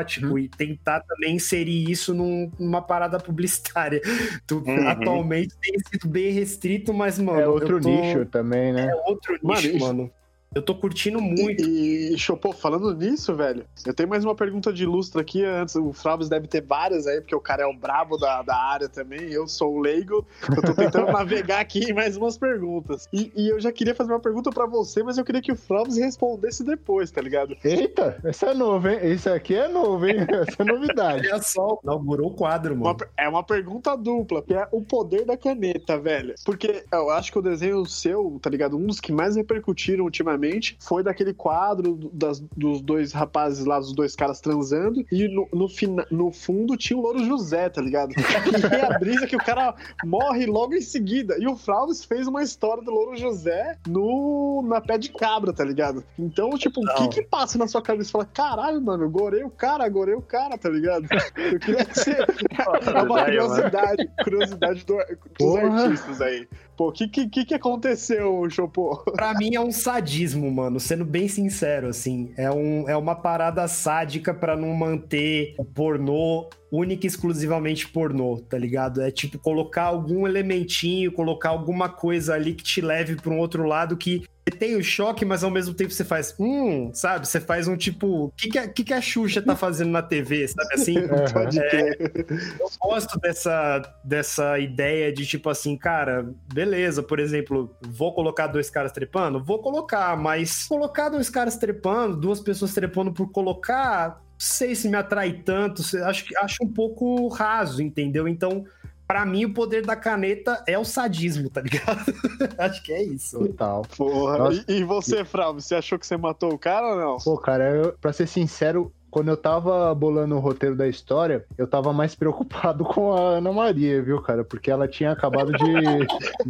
homoerótico, e tentar também inserir isso num- numa parada publicitária. Tu- Uhum. Atualmente tem sido bem restrito, mas, mano. é outro tô- nicho também, né? É outro Mano, nicho, isso- mano. Eu tô curtindo muito. E, e Chopô, falando nisso, velho, eu tenho mais uma pergunta de ilustre aqui. Antes, o Flávio deve ter várias aí, porque o cara é o brabo da, da área também. Eu sou o leigo. Eu tô tentando navegar aqui em mais umas perguntas. E, e eu já queria fazer uma pergunta pra você, mas eu queria que o Flávio respondesse depois, tá ligado? Eita, essa é novo, hein? Isso aqui é novo, hein? Essa é novidade. Olha só, inaugurou o quadro, mano. Uma é uma pergunta dupla, que é o poder da caneta, velho. Porque eu acho que o desenho seu, tá ligado? Um dos que mais repercutiram ultimamente foi daquele quadro das- dos dois rapazes lá, dos dois caras transando, e no, no, fina- no fundo tinha o Louro José, tá ligado? E é a brisa que o cara morre logo em seguida. E o Flávio fez uma história do Louro José no, na pé de cabra, tá ligado? Então, tipo, o que que passa na sua cabeça? Fala, caralho, mano, gorei o cara, gorei o cara, tá ligado? Eu queria que você. É uma curiosidade, curiosidade do- dos Porra. artistas aí. Pô, o que, que, que que aconteceu, Chopô? Pra mim é um sadismo, mano. Sendo bem sincero, assim. É, um, é uma parada sádica pra não manter o pornô única e exclusivamente pornô, tá ligado? É tipo colocar algum elementinho, colocar alguma coisa ali que te leve para um outro lado que tem o choque, mas ao mesmo tempo você faz, hum, sabe? Você faz um tipo, o que, que, a, que, que a Xuxa tá fazendo na TV, sabe assim? Pode é, eu gosto dessa, dessa ideia de tipo assim, cara, beleza, por exemplo, vou colocar dois caras trepando? Vou colocar, mas colocar dois caras trepando, duas pessoas trepando por colocar, sei se me atrai tanto, acho, acho um pouco raso, entendeu? Então, para mim, o poder da caneta é o sadismo, tá ligado? Acho que é isso. Total. Porra. E, e, você, Frau, você achou que você matou o cara ou não? Pô, cara, eu, pra ser sincero, quando eu tava bolando o roteiro da história, eu tava mais preocupado com a Ana Maria, viu, cara? Porque ela tinha acabado de,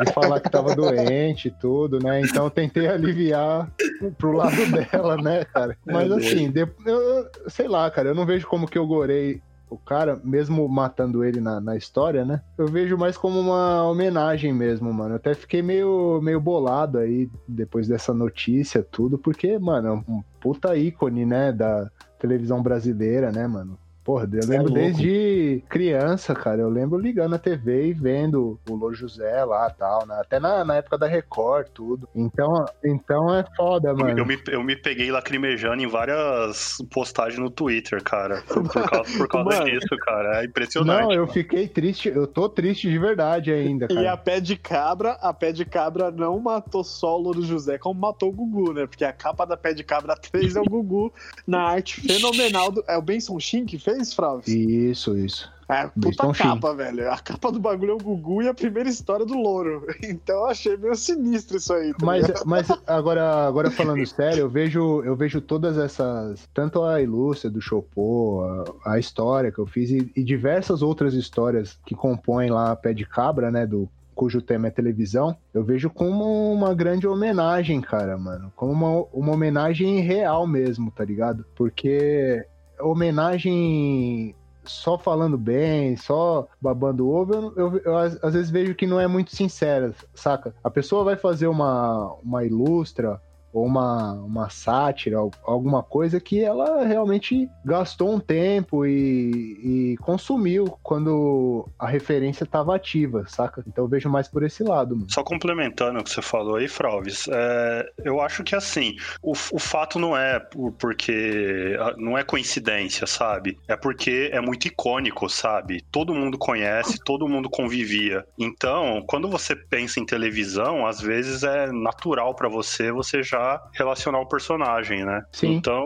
de falar que tava doente e tudo, né? Então eu tentei aliviar pro lado dela, né, cara? Mas assim, de, eu, sei lá, cara, eu não vejo como que eu gorei o cara, mesmo matando ele na, na história, né? Eu vejo mais como uma homenagem mesmo, mano. Eu até fiquei meio, meio bolado aí depois dessa notícia, tudo, porque, mano, é um puta ícone, né, da televisão brasileira, né, mano? Porra, eu é lembro é desde criança, cara. Eu lembro ligando a TV e vendo o Lô José lá tal, né? Até na, na época da Record, tudo. Então, então é foda, mano. Eu me, eu me peguei lacrimejando em várias postagens no Twitter, cara. Por, por causa, por causa disso, cara. É impressionante. Não, eu mano. fiquei triste. Eu tô triste de verdade ainda, cara. E a pé de cabra, a pé de cabra não matou só o Louro José, como matou o Gugu, né? Porque a capa da pé de cabra 3 é o Gugu na arte fenomenal do. É o Benson Shin que fez? Fraus? Isso, isso. É, puta capa, velho. A capa do bagulho é o Gugu e a primeira história do louro. Então eu achei meio sinistro isso aí. Tá mas, mas agora, agora falando sério, eu vejo, eu vejo todas essas. Tanto a Ilúcia do Chopô, a, a, história que eu fiz e, e, diversas outras histórias que compõem lá a Pé de Cabra, né? Do, cujo tema é televisão, eu vejo como uma grande homenagem, cara, mano. Como uma, uma homenagem real mesmo, tá ligado? Porque homenagem só falando bem, só babando ovo, eu, eu, eu, às vezes vejo que não é muito sincera, saca? A pessoa vai fazer uma, uma ilustra ou uma, uma sátira, alguma coisa que ela realmente gastou um tempo e, e consumiu quando a referência estava ativa, saca? Então eu vejo mais por esse lado. Mano. Só complementando o que você falou aí, Fralves, é, eu acho que assim, o, o fato não é porque não é coincidência, sabe? É porque é muito icônico, sabe? Todo mundo conhece, todo mundo convivia. Então, quando você pensa em televisão, às vezes é natural para você, você já relacionar o personagem, né? Sim. Então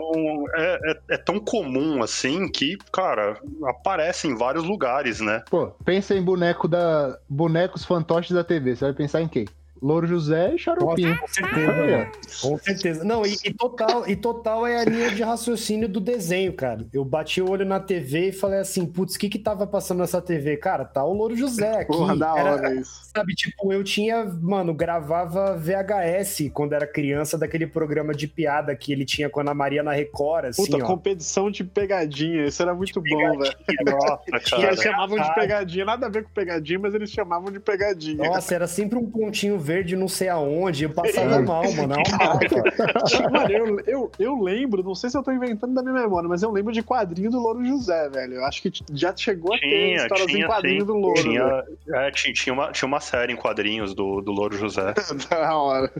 é, é, é, tão comum assim que, cara, aparece em vários lugares, né? Pô, pensa em boneco da. bonecos fantoches da TV. Você vai pensar em quem? Louro José e Xaropinho. Com certeza. com certeza. Não, e, e, total, e total é a linha de raciocínio do desenho, cara. Eu bati o olho na TV e falei assim, putz, o que que tava passando nessa TV? Cara, tá o Louro José aqui. Porra, da hora era, isso. Sabe, tipo, eu tinha, mano, gravava VHS quando era criança daquele programa de piada que ele tinha com a Ana Maria na Record, assim, Puta, ó. competição de pegadinha. Isso era muito bom, velho. Nossa, cara. Eles chamavam de pegadinha. Nada a ver com pegadinha, mas eles chamavam de pegadinha. Nossa, era sempre um pontinho verde verde não sei aonde, eu passava é. mal, mano. mano eu, eu, eu lembro, não sei se eu tô inventando da minha memória, mas eu lembro de quadrinho do Louro José, velho. Eu acho que já chegou tinha, a ter histórias tinha, em quadrinho sim. do Louro. Tinha, é, tinha, uma, tinha uma série em quadrinhos do, do Louro José. da hora.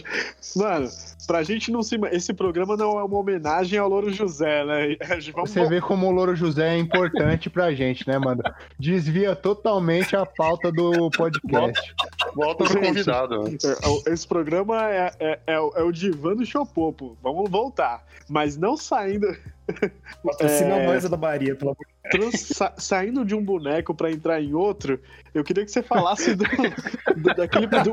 Mano, pra gente não se. Esse programa não é uma homenagem ao Louro José, né? Vamos... Você vê como o Louro José é importante pra gente, né, mano? Desvia totalmente a pauta do podcast. Volta, volta pro convidado. É, esse programa é, é, é, é o divã do Chopopo. Vamos voltar. Mas não saindo. Patrocina é... nós da Bahia, pelo amor sa, saindo de um boneco para entrar em outro, eu queria que você falasse do, do daquele do,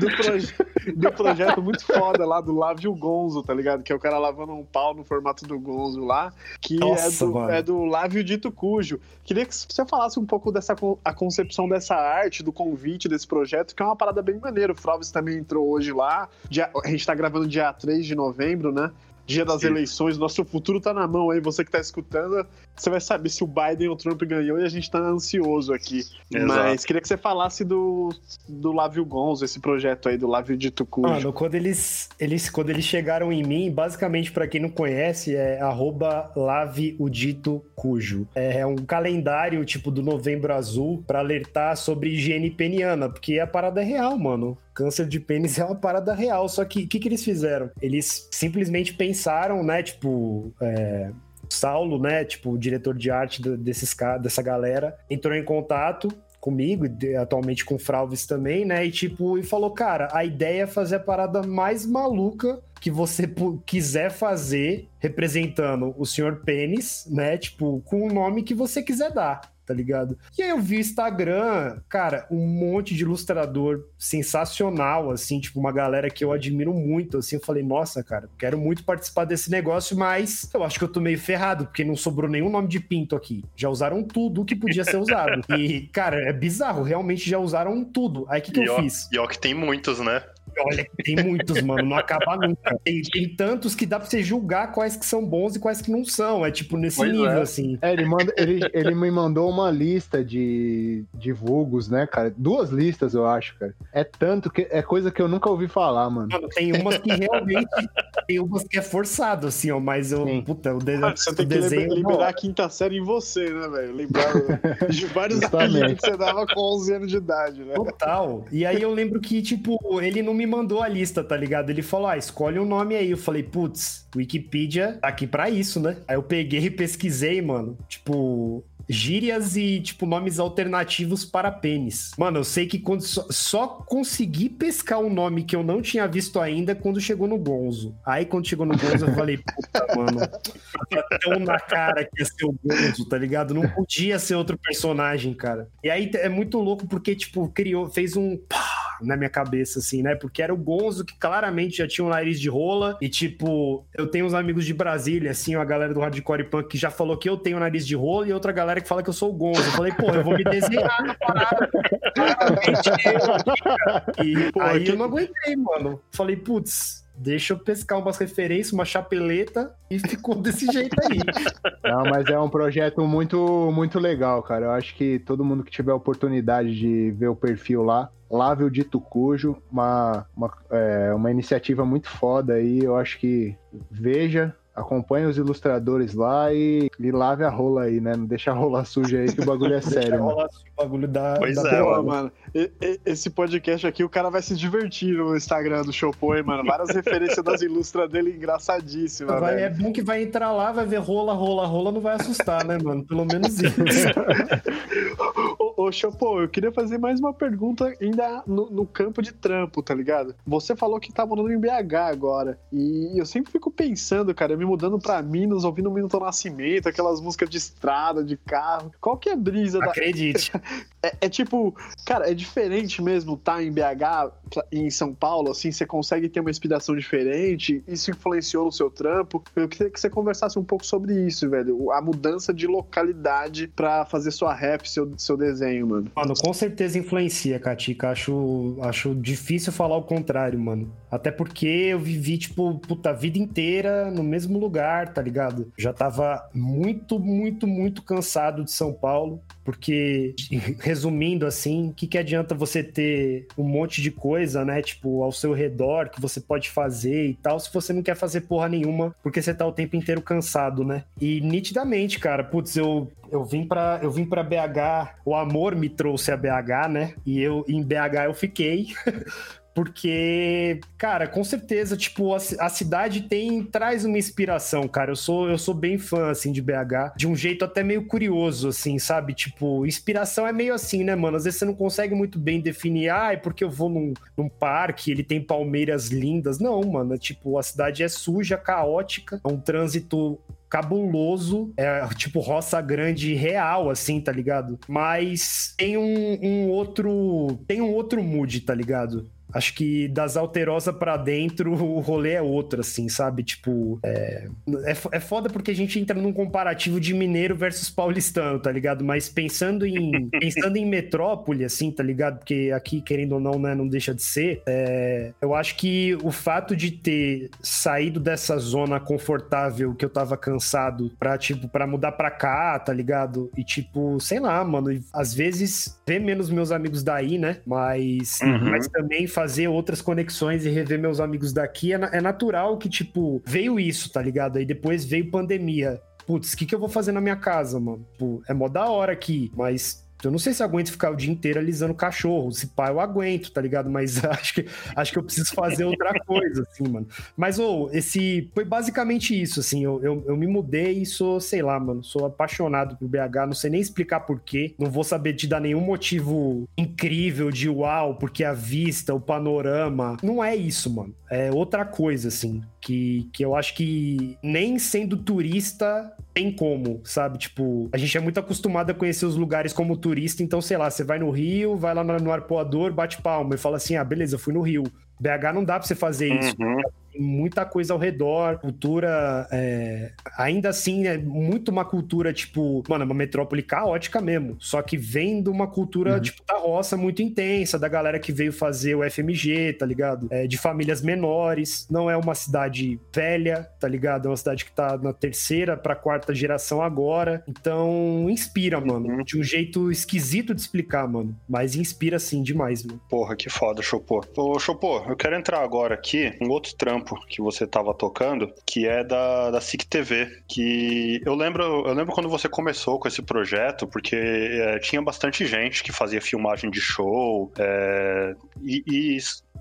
do, proje, do, projeto muito foda lá do Lave o Gonzo, tá ligado? Que é o cara lavando um pau no formato do Gonzo lá, que Nossa, é, do, é do Lave o Dito Cujo. Queria que você falasse um pouco dessa a concepção dessa arte, do convite desse projeto, que é uma parada bem maneira. O Frovis também entrou hoje lá. Dia, a gente tá gravando dia 3 de novembro, né? Dia das Sim. eleições, nosso futuro tá na mão aí. Você que tá escutando, você vai saber se o Biden ou o Trump ganhou e a gente tá ansioso aqui. Exato. Mas queria que você falasse do, do Lávio Gonzo, esse projeto aí do Lávio de Tucujo. Mano, quando eles, eles, quando eles chegaram em mim, basicamente, pra quem não conhece, é arroba lave o dito cujo. É um calendário, tipo, do Novembro Azul, pra alertar sobre higiene peniana, porque a parada é real, mano. Câncer de pênis é uma parada real. Só que o que, que eles fizeram? Eles simplesmente pensaram, né, tipo. É... Saulo, né, tipo, o diretor de arte desses, dessa galera, entrou em contato comigo, atualmente com o Fralves também, né? E tipo, e falou, cara, a ideia é fazer a parada mais maluca que você quiser fazer, representando o senhor Pênis, né? Tipo, com o nome que você quiser dar. Tá ligado? E aí eu vi o Instagram, cara, um monte de ilustrador sensacional, assim, tipo, uma galera que eu admiro muito, assim, eu falei, nossa, cara, quero muito participar desse negócio, mas eu acho que eu tô meio ferrado, porque não sobrou nenhum nome de pinto aqui. Já usaram tudo que podia ser usado. E, cara, é bizarro, realmente já usaram tudo. Aí o que, que E eu ó, fiz? e ó que tem muitos, né? Olha, tem muitos, mano, não acaba nunca. Tem, tem tantos que dá pra você julgar quais que são bons e quais que não são. É tipo nesse Pois nível, é. assim. É, ele, manda, ele, ele me mandou uma lista de, de vulgos, né, cara? Duas listas, eu acho, cara. É tanto que é coisa que eu nunca ouvi falar, mano. Mano, tem umas que realmente. tem umas que é forçado, assim, ó. Mas eu. Sim. Puta, o, de, Mano, você o tem que desenho. é liberar a quinta série em você, né, velho? Lembrar de vários apelidos que você dava com 11 anos de idade, né? Total. E aí eu lembro que, tipo, ele não me mandou a lista, tá ligado? Ele falou, ah, escolhe um nome aí. Eu falei, putz, Wikipedia tá aqui pra isso, né? Aí eu peguei e pesquisei, mano. Tipo, gírias e, tipo, nomes alternativos para pênis. Mano, eu sei que quando só, só consegui pescar um nome que eu não tinha visto ainda quando chegou no Gonzo. Aí quando chegou no Gonzo eu falei, puta, mano, tá tão na cara que ia ser o tá ligado? Não podia ser outro personagem, cara. E aí é muito louco porque, tipo, criou, fez um pá na minha cabeça, assim, né? Porque era o Gonzo que claramente já tinha um nariz de rola. E, tipo, eu tenho uns amigos de Brasília, assim, a galera do Hardcore Punk que já falou que eu tenho nariz de rola e outra galera que fala que eu sou o Gonzo. Eu falei, pô, eu vou me desenhar na parada. Cara. E Pô, aí que- eu não aguentei, mano. Falei, putz. Deixa eu pescar umas referências, uma chapeleta e ficou desse jeito aí. Não, mas é um projeto muito, muito legal, cara. Eu acho que todo mundo que tiver a oportunidade de ver o perfil lá, Lave o Dito Cujo, uma, uma, é, uma iniciativa muito foda aí. Eu acho que veja, acompanhe os ilustradores lá e, e lave a rola aí, né? Não deixa a rola suja aí que o bagulho é sério, mano. Rola o bagulho da. Pois da é, mano, e- e- esse podcast aqui, o cara vai se divertir no Instagram do Showpoint, mano. Várias referências das ilustras dele engraçadíssimas, Vai- velho. é bom que vai entrar lá, vai ver rola, rola, rola, não vai assustar, né, mano? Pelo menos isso. Ô, Chopô, eu queria fazer mais uma pergunta ainda no, no campo de trampo, tá ligado? Você falou que tá morando em BH agora. E eu sempre fico pensando, cara, me mudando pra Minas, ouvindo o Milton Nascimento, aquelas músicas de estrada, de carro. Qual que é a brisa da. Acredite. É, é tipo, cara, é diferente mesmo tá em BH, em São Paulo, assim, você consegue ter uma inspiração diferente? Isso influenciou no seu trampo? Eu queria que você conversasse um pouco sobre isso, velho. A mudança de localidade pra fazer sua rap, seu, seu desenho, mano. Mano, com certeza influencia, Katika. Acho, acho difícil falar o contrário, mano. Até porque eu vivi, tipo, puta, a vida inteira no mesmo lugar, tá ligado? Já tava muito, muito, muito cansado de São Paulo. Porque, resumindo assim, o que, que adianta você ter um monte de coisa, né? Tipo, ao seu redor que você pode fazer e tal, se você não quer fazer porra nenhuma, porque você tá o tempo inteiro cansado, né? E nitidamente, cara, putz, eu, eu vim para eu vim para BH, o amor me trouxe a BH, né? E eu em BH eu fiquei. Porque, cara, com certeza, tipo, a, a cidade tem traz uma inspiração, cara. Eu sou eu sou bem fã assim de BH, de um jeito até meio curioso assim, sabe? Tipo, inspiração é meio assim, né, mano? Às vezes você não consegue muito bem definir, ah, é porque eu vou num, num parque, ele tem palmeiras lindas. Não, mano, é tipo, a cidade é suja, caótica, é um trânsito cabuloso, é tipo roça grande real, assim, tá ligado? Mas tem um, um outro. Tem um outro mood, tá ligado? Acho que das Alterosa para dentro o rolê é outro, assim, sabe? Tipo, é, é, é foda porque a gente entra num comparativo de mineiro versus paulistano, tá ligado? Mas pensando em, pensando em metrópole, assim, tá ligado? Porque aqui, querendo ou não, né, não deixa de ser, é, eu acho que o fato de ter saído dessa zona confortável que eu tava cansado pra, tipo, pra mudar pra cá, tá ligado? E, tipo, sei lá, mano, às vezes ver menos meus amigos daí, né? Mas, uhum. mas também fazer fazer outras conexões e rever meus amigos daqui, é, é natural que, tipo, veio isso, tá ligado? Aí depois veio pandemia. Putz, o que, que eu vou fazer na minha casa, mano? Pô, é mó da hora aqui, mas eu não sei se aguento ficar o dia inteiro alisando cachorro. Se pá, eu aguento, tá ligado? Mas acho que, acho que eu preciso fazer outra coisa, assim, mano. Mas, ô, esse. Foi basicamente isso, assim. Eu, eu, eu, me mudei e sou, sei lá, mano. Sou apaixonado por BH. Não sei nem explicar porquê. Não vou saber te dar nenhum motivo incrível de uau, porque a vista, o panorama. Não é isso, mano. É outra coisa, assim. Que, que eu acho que nem sendo turista tem como, sabe? Tipo, a gente é muito acostumado a conhecer os lugares como turista, então, sei lá, você vai no Rio, vai lá no arpoador, bate palma e fala assim: ah, beleza, eu fui no Rio. BH não dá pra você fazer isso. Uhum muita coisa ao redor, cultura, é, ainda assim, é muito uma cultura, tipo, mano, é uma metrópole caótica mesmo, só que vem de uma cultura, uhum. tipo, da roça muito intensa, da galera que veio fazer o FMG, tá ligado? É, de famílias menores, não é uma cidade velha, tá ligado? É uma cidade que tá na terceira pra quarta geração agora, então inspira, mano, uhum. de um jeito esquisito de explicar, mano, mas inspira, sim, demais, mano. Porra, que foda, Chopô. Ô, Chopô, eu quero entrar agora aqui em outro trampo que você estava tocando, que é da, da SIC TV, que eu lembro, eu lembro quando você começou com esse projeto, porque é, tinha bastante gente que fazia filmagem de show, é, e, e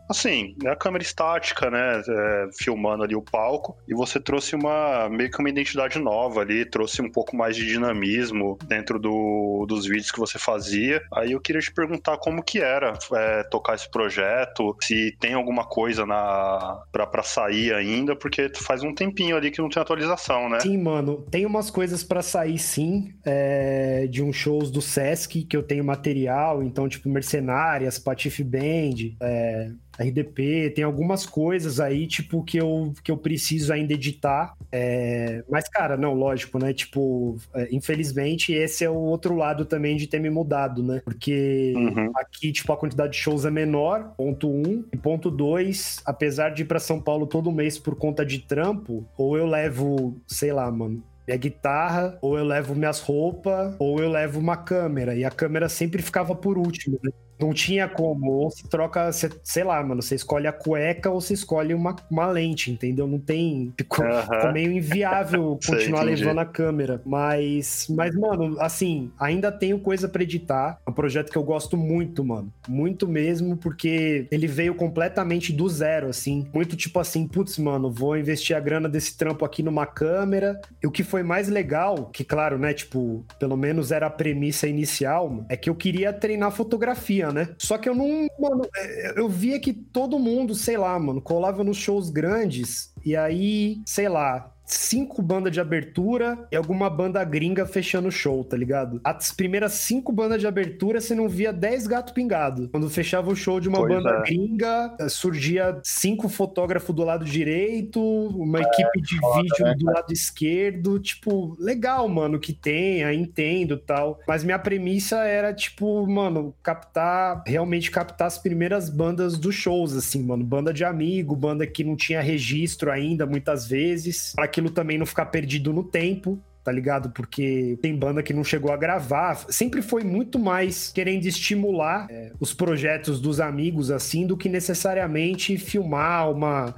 assim, é a câmera estática, né, é, filmando ali o palco, e você trouxe uma meio que uma identidade nova ali, trouxe um pouco mais de dinamismo dentro do, dos vídeos que você fazia. Aí eu queria te perguntar como que era é, tocar esse projeto, se tem alguma coisa na para sair ainda, porque faz um tempinho ali que não tem atualização, né? Sim, mano, tem umas coisas para sair sim, é, de uns shows do Sesc que eu tenho material, então tipo Mercenárias, Patife Band, é, RDP, tem algumas coisas aí, tipo, que eu, que eu preciso ainda editar. É... Mas, cara, não, lógico, né? Tipo, é, infelizmente, esse é o outro lado também de ter me mudado, né? Porque uhum. aqui, tipo, a quantidade de shows é menor, ponto um. E ponto dois, apesar de ir pra São Paulo todo mês por conta de trampo, ou eu levo, sei lá, mano, minha guitarra, ou eu levo minhas roupas, ou eu levo uma câmera. E a câmera sempre ficava por último, né? Não tinha como. Ou se troca, sei lá, mano, você escolhe a cueca ou você escolhe uma, uma lente, entendeu? Não tem. Ficou, ficou meio inviável continuar Sei, levando a câmera. Mas, mas, mano, assim, ainda tenho coisa pra editar. É um projeto que eu gosto muito, mano. Muito mesmo, porque ele veio completamente do zero, assim. Muito tipo assim, putz, mano, vou investir a grana desse trampo aqui numa câmera. E o que foi mais legal, que claro, né, tipo, pelo menos era a premissa inicial, é que eu queria treinar fotografia né? Só que eu não. Mano, é, eu via que todo mundo, sei lá, mano, colava nos shows grandes e aí, sei lá, cinco bandas de abertura e alguma banda gringa fechando o show, tá ligado? As primeiras cinco bandas de abertura você não via dez gato pingado. Quando fechava o show de uma pois banda é. gringa, eh, surgia cinco fotógrafos do lado direito, uma é, equipe de foda, vídeo né? do lado esquerdo, tipo, legal, mano, que tenha, entendo tal. Mas minha premissa era, tipo, mano, captar, realmente captar as primeiras bandas dos shows, assim, mano, banda de amigo, banda que não tinha registro ainda, muitas vezes, pra aquilo também não ficar perdido no tempo tá ligado? Porque tem banda que não chegou a gravar. Sempre foi muito mais querendo estimular é, os projetos dos amigos, assim, do que necessariamente filmar uma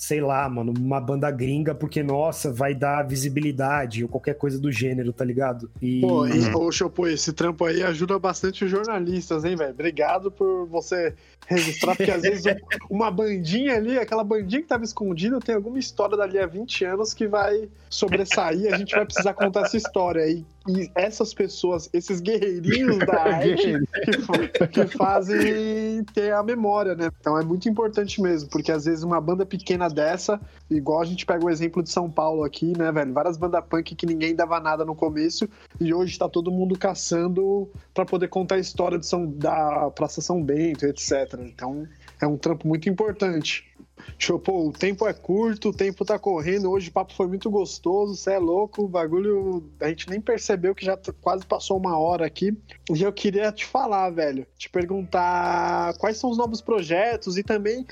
sei lá, mano, uma banda gringa, porque, nossa, vai dar visibilidade ou qualquer coisa do gênero, tá ligado? E... Pô, e, uhum. ô, Chopo, esse trampo aí ajuda bastante os jornalistas, hein, velho? Obrigado por você registrar, porque às vezes uma bandinha ali, aquela bandinha que tava escondida, tem alguma história dali há 20 anos que vai sobressair, a gente vai precisar contar essa história aí. E essas pessoas, esses guerreirinhos da arte que, que, fazem ter a memória, né? Então é muito importante mesmo, porque às vezes uma banda pequena dessa, igual a gente pega o exemplo de São Paulo aqui, né, velho? Várias bandas punk que ninguém dava nada no começo e hoje tá todo mundo caçando para poder contar a história de São, da Praça São Bento, etc. Então é um trampo muito importante. Chopou, o tempo é curto, o tempo tá correndo. Hoje o papo foi muito gostoso, você é louco. O bagulho a gente nem percebeu que já quase passou uma hora aqui. E eu queria te falar, velho, te perguntar quais são os novos projetos e também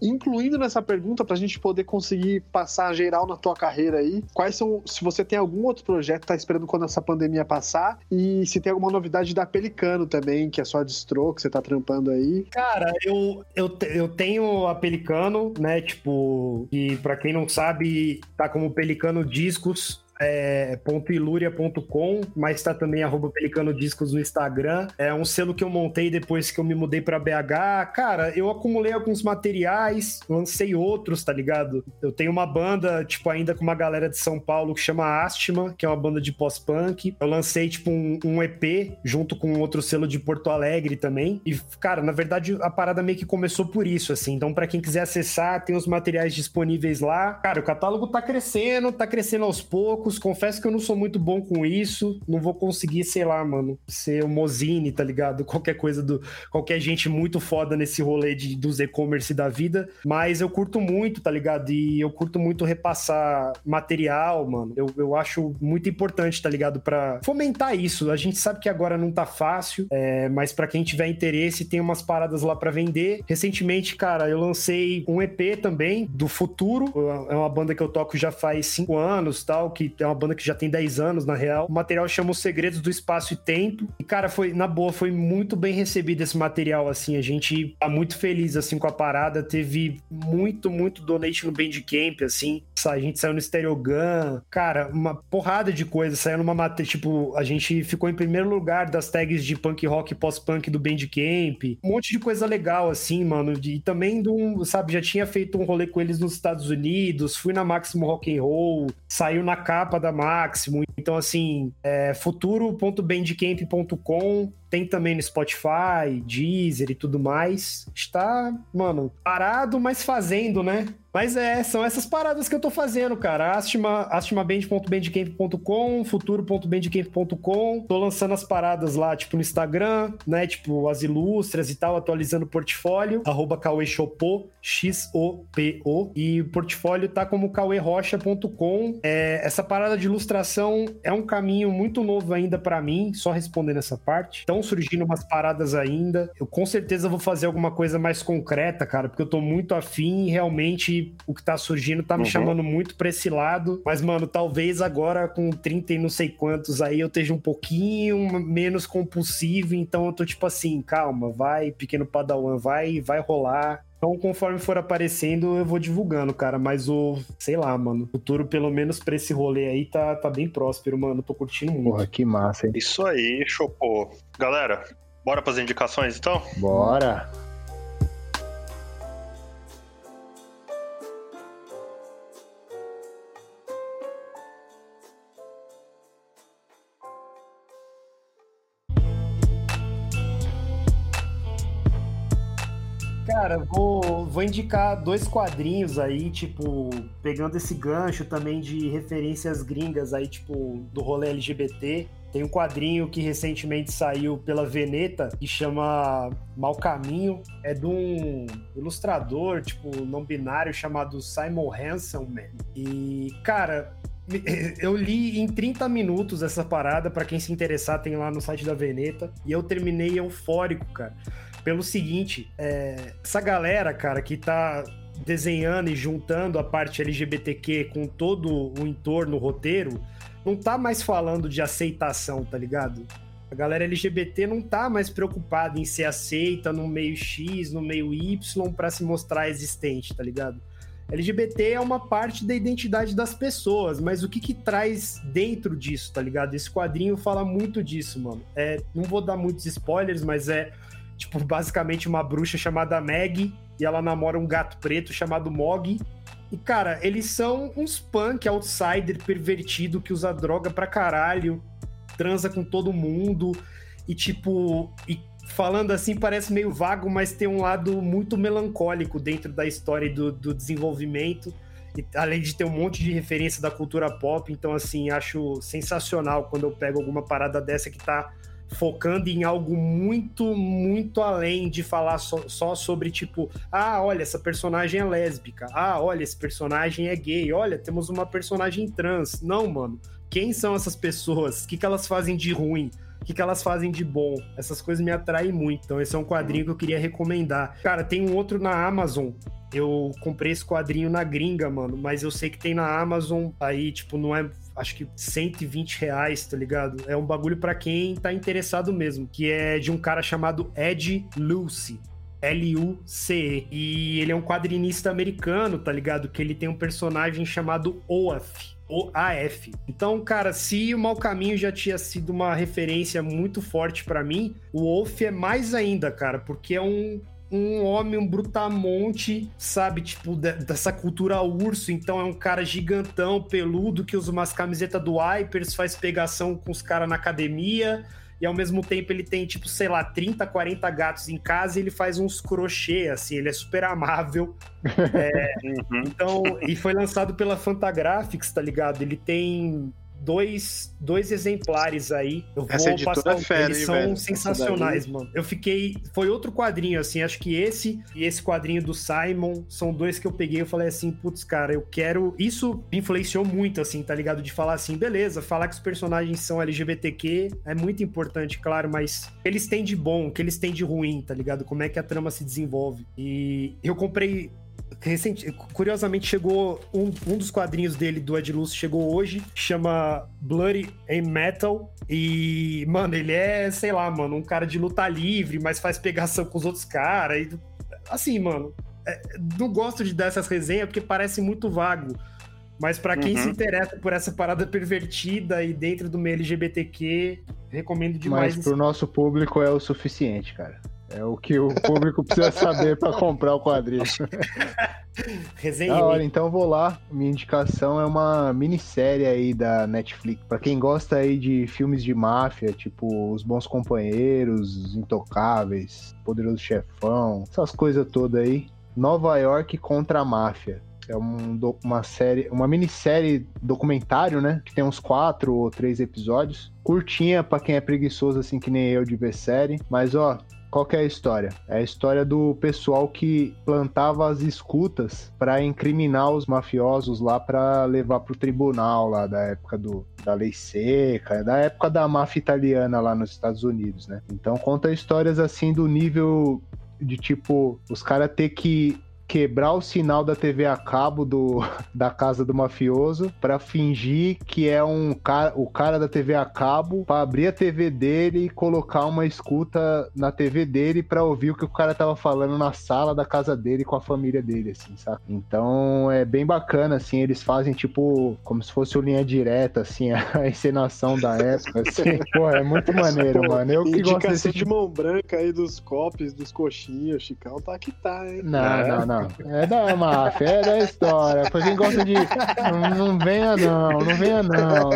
incluindo nessa pergunta para a gente poder conseguir passar geral na tua carreira aí, quais são, se você tem algum outro projeto que tá esperando quando essa pandemia passar e se tem alguma novidade da Pelicano também, que é só distro que você tá trampando aí. Cara, eu, eu, eu tenho a Pelicano, né, tipo, e para quem não sabe, tá como Pelicano Discos, é .iluria.com, mas está também arroba Pelicano Discos no Instagram. É um selo que eu montei depois que eu me mudei para BH. Cara, eu acumulei alguns materiais, lancei outros, tá ligado? Eu tenho uma banda, tipo, ainda com uma galera de São Paulo que chama Astima, que é uma banda de pós-punk. Eu lancei, tipo, um, um, EP junto com outro selo de Porto Alegre também. E, cara, na verdade, a parada meio que começou por isso, assim. Então, para quem quiser acessar, tem os materiais disponíveis lá. Cara, o catálogo tá crescendo, tá crescendo aos poucos poucos. Confesso que eu não sou muito bom com isso. Não vou conseguir, sei lá, mano, ser o Mozine, tá ligado? Qualquer coisa do. Qualquer gente muito foda nesse rolê de, dos e-commerce da vida. Mas eu curto muito, tá ligado? E eu curto muito repassar material, mano. Eu, eu acho muito importante, tá ligado? Pra fomentar isso. A gente sabe que agora não tá fácil, é, mas para quem tiver interesse, tem umas paradas lá para vender. Recentemente, cara, eu lancei um EP também do Futuro. É uma banda que eu toco já faz cinco anos, tal, que é uma banda que já tem 10 anos, na real. O material chama Os Segredos do Espaço e Tempo. E, cara, foi, na boa, foi muito bem recebido esse material, assim. A gente tá muito feliz, assim, com a parada. Teve muito, muito donation no Bandcamp, assim. A gente saiu no Stereogun. Cara, uma porrada de coisa. Saiu numa matéria, tipo, a gente ficou em primeiro lugar das tags de punk rock e pós-punk do Bandcamp. Um monte de coisa legal, assim, mano. E também, do, sabe, já tinha feito um rolê com eles nos Estados Unidos. Fui na Máximo Rock and Roll. Saiu na capa capa da Máximo. Então, assim, é futuro.bandcamp.com tem também no Spotify, Deezer e tudo mais. Está, mano, parado, mas fazendo, né? Mas é, são essas paradas que eu tô fazendo, cara. Astima, astimaband.bandcamp.com, futuro.bandcamp.com. Tô lançando as paradas lá, tipo, no Instagram, né? Tipo, as ilustras e tal, atualizando o portfólio. Arroba Cauê X-O-P-O. E o portfólio tá como cauerocha.com. É, essa parada de ilustração é um caminho muito novo ainda para mim, só respondendo essa parte. Estão surgindo umas paradas ainda. Eu com certeza vou fazer alguma coisa mais concreta, cara, porque eu tô muito afim e realmente o que tá surgindo tá me uhum. chamando muito pra esse lado. Mas, mano, talvez agora com 30 e não sei quantos aí eu esteja um pouquinho menos compulsivo. Então eu tô tipo assim, calma, vai, pequeno padawan, vai, vai rolar. Então, conforme for aparecendo, eu vou divulgando, cara. Mas o, sei lá, mano, o futuro, pelo menos pra esse rolê aí, tá, tá bem próspero, mano. Tô curtindo muito. Porra, que massa, hein? Isso aí, chopou. Galera, bora pras indicações então? Bora. Cara, vou, vou indicar dois quadrinhos aí, tipo, pegando esse gancho também de referências gringas aí, tipo, do rolê LGBT. Tem um quadrinho que recentemente saiu pela Veneta que chama Mal Caminho. É de um ilustrador, tipo, não binário chamado Simon Hansen, man. E, cara, eu li em 30 minutos essa parada, para quem se interessar, tem lá no site da Veneta. E eu terminei eufórico, cara pelo seguinte: é, essa galera, cara, que tá desenhando e juntando a parte LGBTQ com todo o entorno, o roteiro, não tá mais falando de aceitação, tá ligado? A galera LGBT não tá mais preocupada em ser aceita no meio X, no meio Y, para se mostrar existente, tá ligado? LGBT é uma parte da identidade das pessoas, mas o que que traz dentro disso, tá ligado? Esse quadrinho fala muito disso, mano. É, não vou dar muitos spoilers, mas é tipo, basicamente uma bruxa chamada Meg e ela namora um gato preto chamado Mog. E, cara, eles são uns punk outsider pervertido que usa droga pra caralho, transa com todo mundo e, tipo, e falando assim parece meio vago, mas tem um lado muito melancólico dentro da história do, do desenvolvimento. E, além de ter um monte de referência da cultura pop, então assim, acho sensacional quando eu pego alguma parada dessa que tá focando em algo muito, muito além de falar só, só, sobre, tipo, ah, olha, essa personagem é lésbica, ah, olha, esse personagem é gay, olha, temos uma personagem trans. Não, mano. Quem são essas pessoas? O que, que elas fazem de ruim? o que, que elas fazem de bom. Essas coisas me atraem muito. Então, esse é um quadrinho que eu queria recomendar. Cara, tem um outro na Amazon. Eu comprei esse quadrinho na gringa, mano, mas eu sei que tem na Amazon aí, tipo, não é acho que 120 reais, tá ligado? É um bagulho para quem tá interessado mesmo, que é de um cara chamado Ed Lucy. L-U-C-E. E ele é um quadrinista americano, tá ligado? Que ele tem um personagem chamado Oaf. O-A-F. Então, cara, se o Mal Caminho já tinha sido uma referência muito forte para mim, o Wolf é mais ainda, cara, porque é um um homem, um brutamonte, sabe? Tipo, dessa cultura urso. Então é um cara gigantão, peludo, que usa umas camisetas do Hypers, faz pegação com os caras na academia. E ao mesmo tempo ele tem, tipo, sei lá, 30, 40 gatos em casa e ele faz uns crochê, assim, ele é super amável. É, uhum. Então, e foi lançado pela Fantagraphics, tá ligado? Ele tem dois, dois exemplares aí. Eu vou Essa editora passar. É fera, Eles hein, são velho? sensacionais, mano. Eu fiquei. Foi outro quadrinho, assim. Acho que esse e esse quadrinho do Simon são dois que eu peguei. Eu falei assim, putz, cara, eu quero. Isso me influenciou muito, assim, tá ligado? De falar assim, beleza, falar que os personagens são LGBTQ é muito importante, claro, mas eles têm de bom, o que eles têm de ruim, tá ligado? Como é que a trama se desenvolve. E eu comprei recente, curiosamente chegou um, um dos quadrinhos dele do Ed Luz chegou hoje, chama Bloody and Metal e mano, ele é, sei lá, mano, um cara de luta livre, mas faz pegação com os outros caras e assim, mano, é, não gosto de dar essas resenhas porque parece muito vago. Mas para quem uhum. se interessa por essa parada pervertida e dentro do meio LGBTQ, recomendo demais. Mas pro nosso público é o suficiente, cara. É o que o público precisa saber para comprar o quadrinho. Resenha. Da hora, então vou lá. Minha indicação é uma minissérie aí da Netflix. Para quem gosta aí de filmes de máfia, tipo Os Bons Companheiros, Os Intocáveis, Poderoso Chefão, essas coisas todas aí. Nova York contra a máfia. É um, uma série, uma minissérie documentário, né? Que tem uns quatro ou três episódios. Curtinha para quem é preguiçoso, assim que nem eu de ver série. Mas ó, qual que é a história? É a história do pessoal que plantava as escutas para incriminar os mafiosos lá para levar pro tribunal lá da época do, da lei seca, da época da máfia italiana lá nos Estados Unidos, né? Então conta histórias assim do nível de tipo os caras ter que quebrar o sinal da TV a cabo do, da casa do mafioso para fingir que é um cara, o cara da TV a cabo para abrir a TV dele e colocar uma escuta na TV dele para ouvir o que o cara tava falando na sala da casa dele com a família dele, assim, sabe? Então é bem bacana, assim, eles fazem tipo como se fosse o linha direta, assim, a encenação da época, assim. Pô, é muito maneiro, Pô, mano. Eu que gosto desse de mão branca aí dos copos, dos coxinhos, Chicão tá que tá, hein? Não, é. não, não. É da máfia, é da história. Pra quem gosta de. Não, não venha não, não venha não.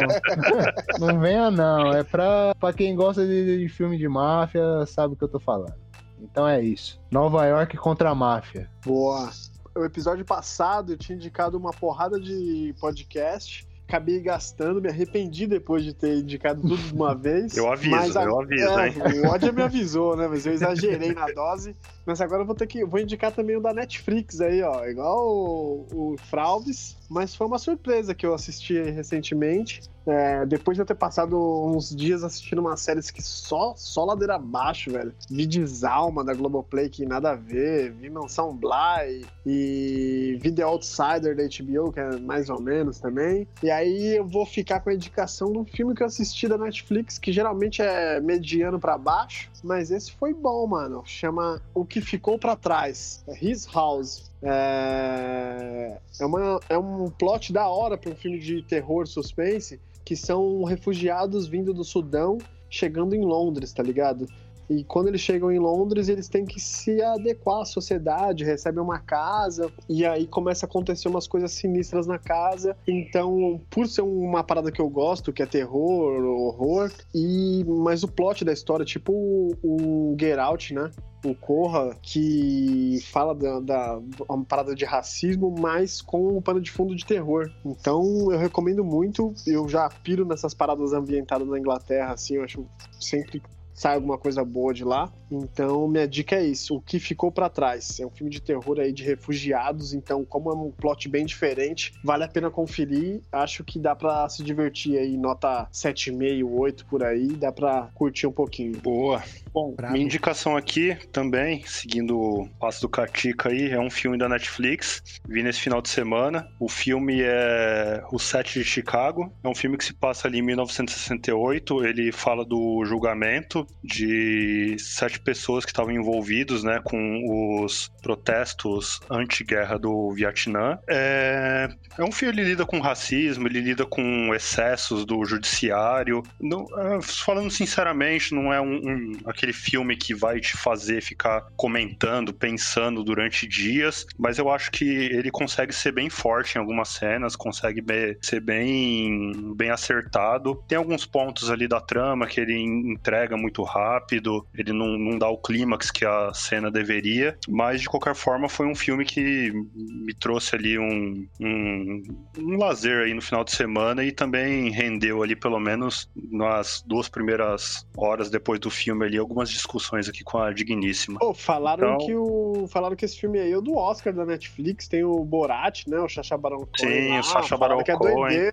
Não venha não. É pra, pra quem gosta de, de filme de máfia, sabe o que eu tô falando. Então é isso. Nova York contra a máfia. Boa. O episódio passado eu tinha indicado uma porrada de podcast acabei gastando, me arrependi depois de ter indicado tudo de uma vez. Eu aviso, a... eu aviso, é, hein? O Odia me avisou, né? Mas eu exagerei na dose. Mas agora eu vou ter que. Vou indicar também o da Netflix aí, ó. Igual o, o Fralves. Mas foi uma surpresa que eu assisti recentemente. É, depois de eu ter passado uns dias assistindo umas séries que só, só ladeira abaixo, velho. Vi Desalma da Globoplay, que nada a ver. Vi Mansão Bly. E vi The Outsider da HBO, que é mais ou menos também. E aí eu vou ficar com a indicação um filme que eu assisti da Netflix, que geralmente é mediano para baixo. Mas esse foi bom, mano. Chama O Que Ficou para Trás. É His House. É, é, uma, é um plot da hora para um filme de terror suspense que são refugiados vindo do Sudão chegando em Londres, tá ligado? E quando eles chegam em Londres, eles têm que se adequar à sociedade, recebem uma casa, e aí começa a acontecer umas coisas sinistras na casa. Então, por ser uma parada que eu gosto, que é terror, horror, e mas o plot da história, tipo o, o Get Out, né? o Corra, que fala da, da uma parada de racismo, mas com um pano de fundo de terror. Então eu recomendo muito. Eu já piro nessas paradas ambientadas na Inglaterra, assim, eu acho sempre sai alguma coisa boa de lá. Então, minha dica é isso: o que ficou para trás. É um filme de terror aí de refugiados, então, como é um plot bem diferente, vale a pena conferir. Acho que dá para se divertir aí, nota 7,5, 8 por aí, dá para curtir um pouquinho. Boa. Bom, Bravo. minha indicação aqui também, seguindo o passo do Katika aí, é um filme da Netflix. Vi nesse final de semana. O filme é O Sete de Chicago. É um filme que se passa ali em 1968. Ele fala do julgamento de sete pessoas que estavam envolvidos, né, com os protestos anti-guerra do Vietnã. É, é um filme ele lida com racismo, ele lida com excessos do judiciário. Não, é, falando sinceramente, não é um, um, aquele filme que vai te fazer ficar comentando, pensando durante dias, mas eu acho que ele consegue ser bem forte em algumas cenas, consegue ser bem, bem acertado. Tem alguns pontos ali da trama que ele entrega muito rápido, ele não, não dá o clímax que a cena deveria, mas de qualquer forma foi um filme que me trouxe ali um, um, um lazer aí no final de semana e também rendeu ali pelo menos nas duas primeiras horas depois do filme ali algumas discussões aqui com a Digníssima. Oh, falaram então... que o falaram que esse filme aí é o do Oscar da Netflix, tem o Borat, né, o Sacha Baron Cohen. Sim, lá, o Sacha Baron é Cohen.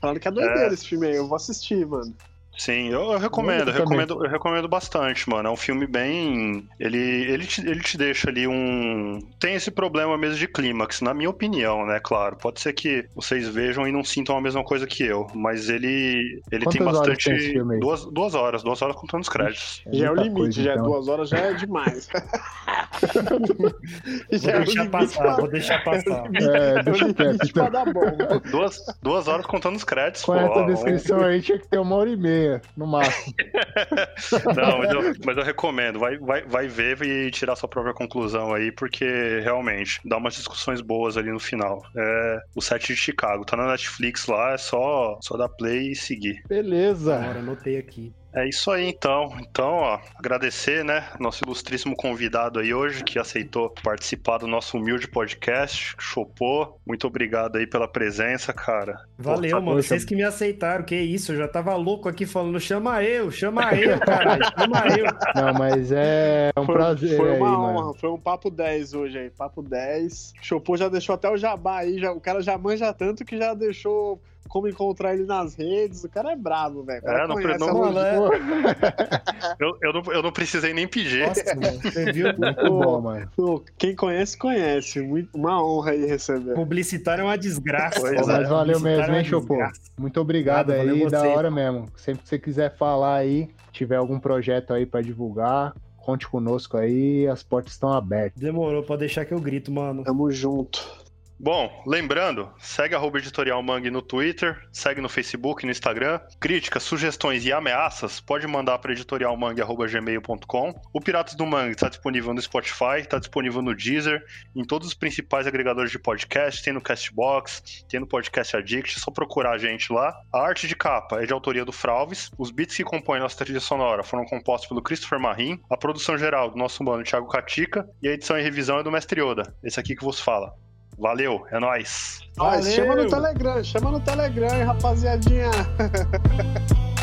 Falaram que é doideira é. esse filme aí, eu vou assistir, mano. Sim, eu, eu recomendo, eu recomendo, eu recomendo bastante, mano. É um filme bem. Ele, ele, te, ele te deixa ali um. Tem esse problema mesmo de clímax, na minha opinião, né? Claro. Pode ser que vocês vejam e não sintam a mesma coisa que eu, mas ele, ele tem bastante. Tem duas, duas horas, duas horas contando os créditos. É já é o limite, coisa, já é então. duas horas já é demais. já vou é deixar passar, vou deixar passar. É, deixa quieto. Então. Duas, duas horas contando os créditos. Com pô, essa descrição aí tinha que ter uma hora e meia meia, no máximo. Não, mas eu, mas eu, recomendo. Vai, vai, vai ver e tirar sua própria conclusão aí, porque realmente dá umas discussões boas ali no final. É o set de Chicago. Tá na Netflix lá, é só, só dar play e seguir. Beleza. Agora anotei aqui. É isso aí, então. Então, ó, agradecer, né, nosso ilustríssimo convidado aí hoje, que aceitou participar do nosso humilde podcast, Chopô. Muito obrigado aí pela presença, cara. Valeu, Pô, tá mano. Vocês que me aceitaram, que isso, eu já tava louco aqui falando, chama eu, chama eu, cara, chama eu. Não, mas é um foi, prazer Foi uma aí, honra, mano. foi um papo 10 hoje aí, papo 10. Chopô já deixou até o jabá aí, já, o cara já manja tanto que já deixou como encontrar ele nas redes. O cara é brabo, velho. É, não, não, não, é. eu, eu, não, eu não precisei nem pedir. Nossa, mano, você viu? Muito bom, mano. Quem conhece, conhece. uma honra aí receber. Publicitário é uma desgraça. Pois mas é. valeu mesmo, hein, é Chopô? Muito obrigado Nada, aí, da hora mesmo. Sempre que você quiser falar aí, tiver algum projeto aí para divulgar, conte conosco aí, as portas estão abertas. Demorou, pode deixar que eu grito, mano. Tamo junto. Bom, lembrando, segue a Editorial Mangue no Twitter, segue no Facebook no Instagram. Críticas, sugestões e ameaças pode mandar para editorialmangue.gmail.com. O Piratas do Mangue está disponível no Spotify, está disponível no Deezer, em todos os principais agregadores de podcast, tem no Castbox, tem no Podcast Addict, é só procurar a gente lá. A arte de capa é de autoria do Fralves, os beats que compõem nossa trilha sonora foram compostos pelo Christopher Marim, a produção geral do nosso mano Thiago Catica e a edição e revisão é do Mestre Yoda, esse aqui que vos fala. Valeu, é nóis. Chama no Telegram, chama no Telegram, rapaziadinha.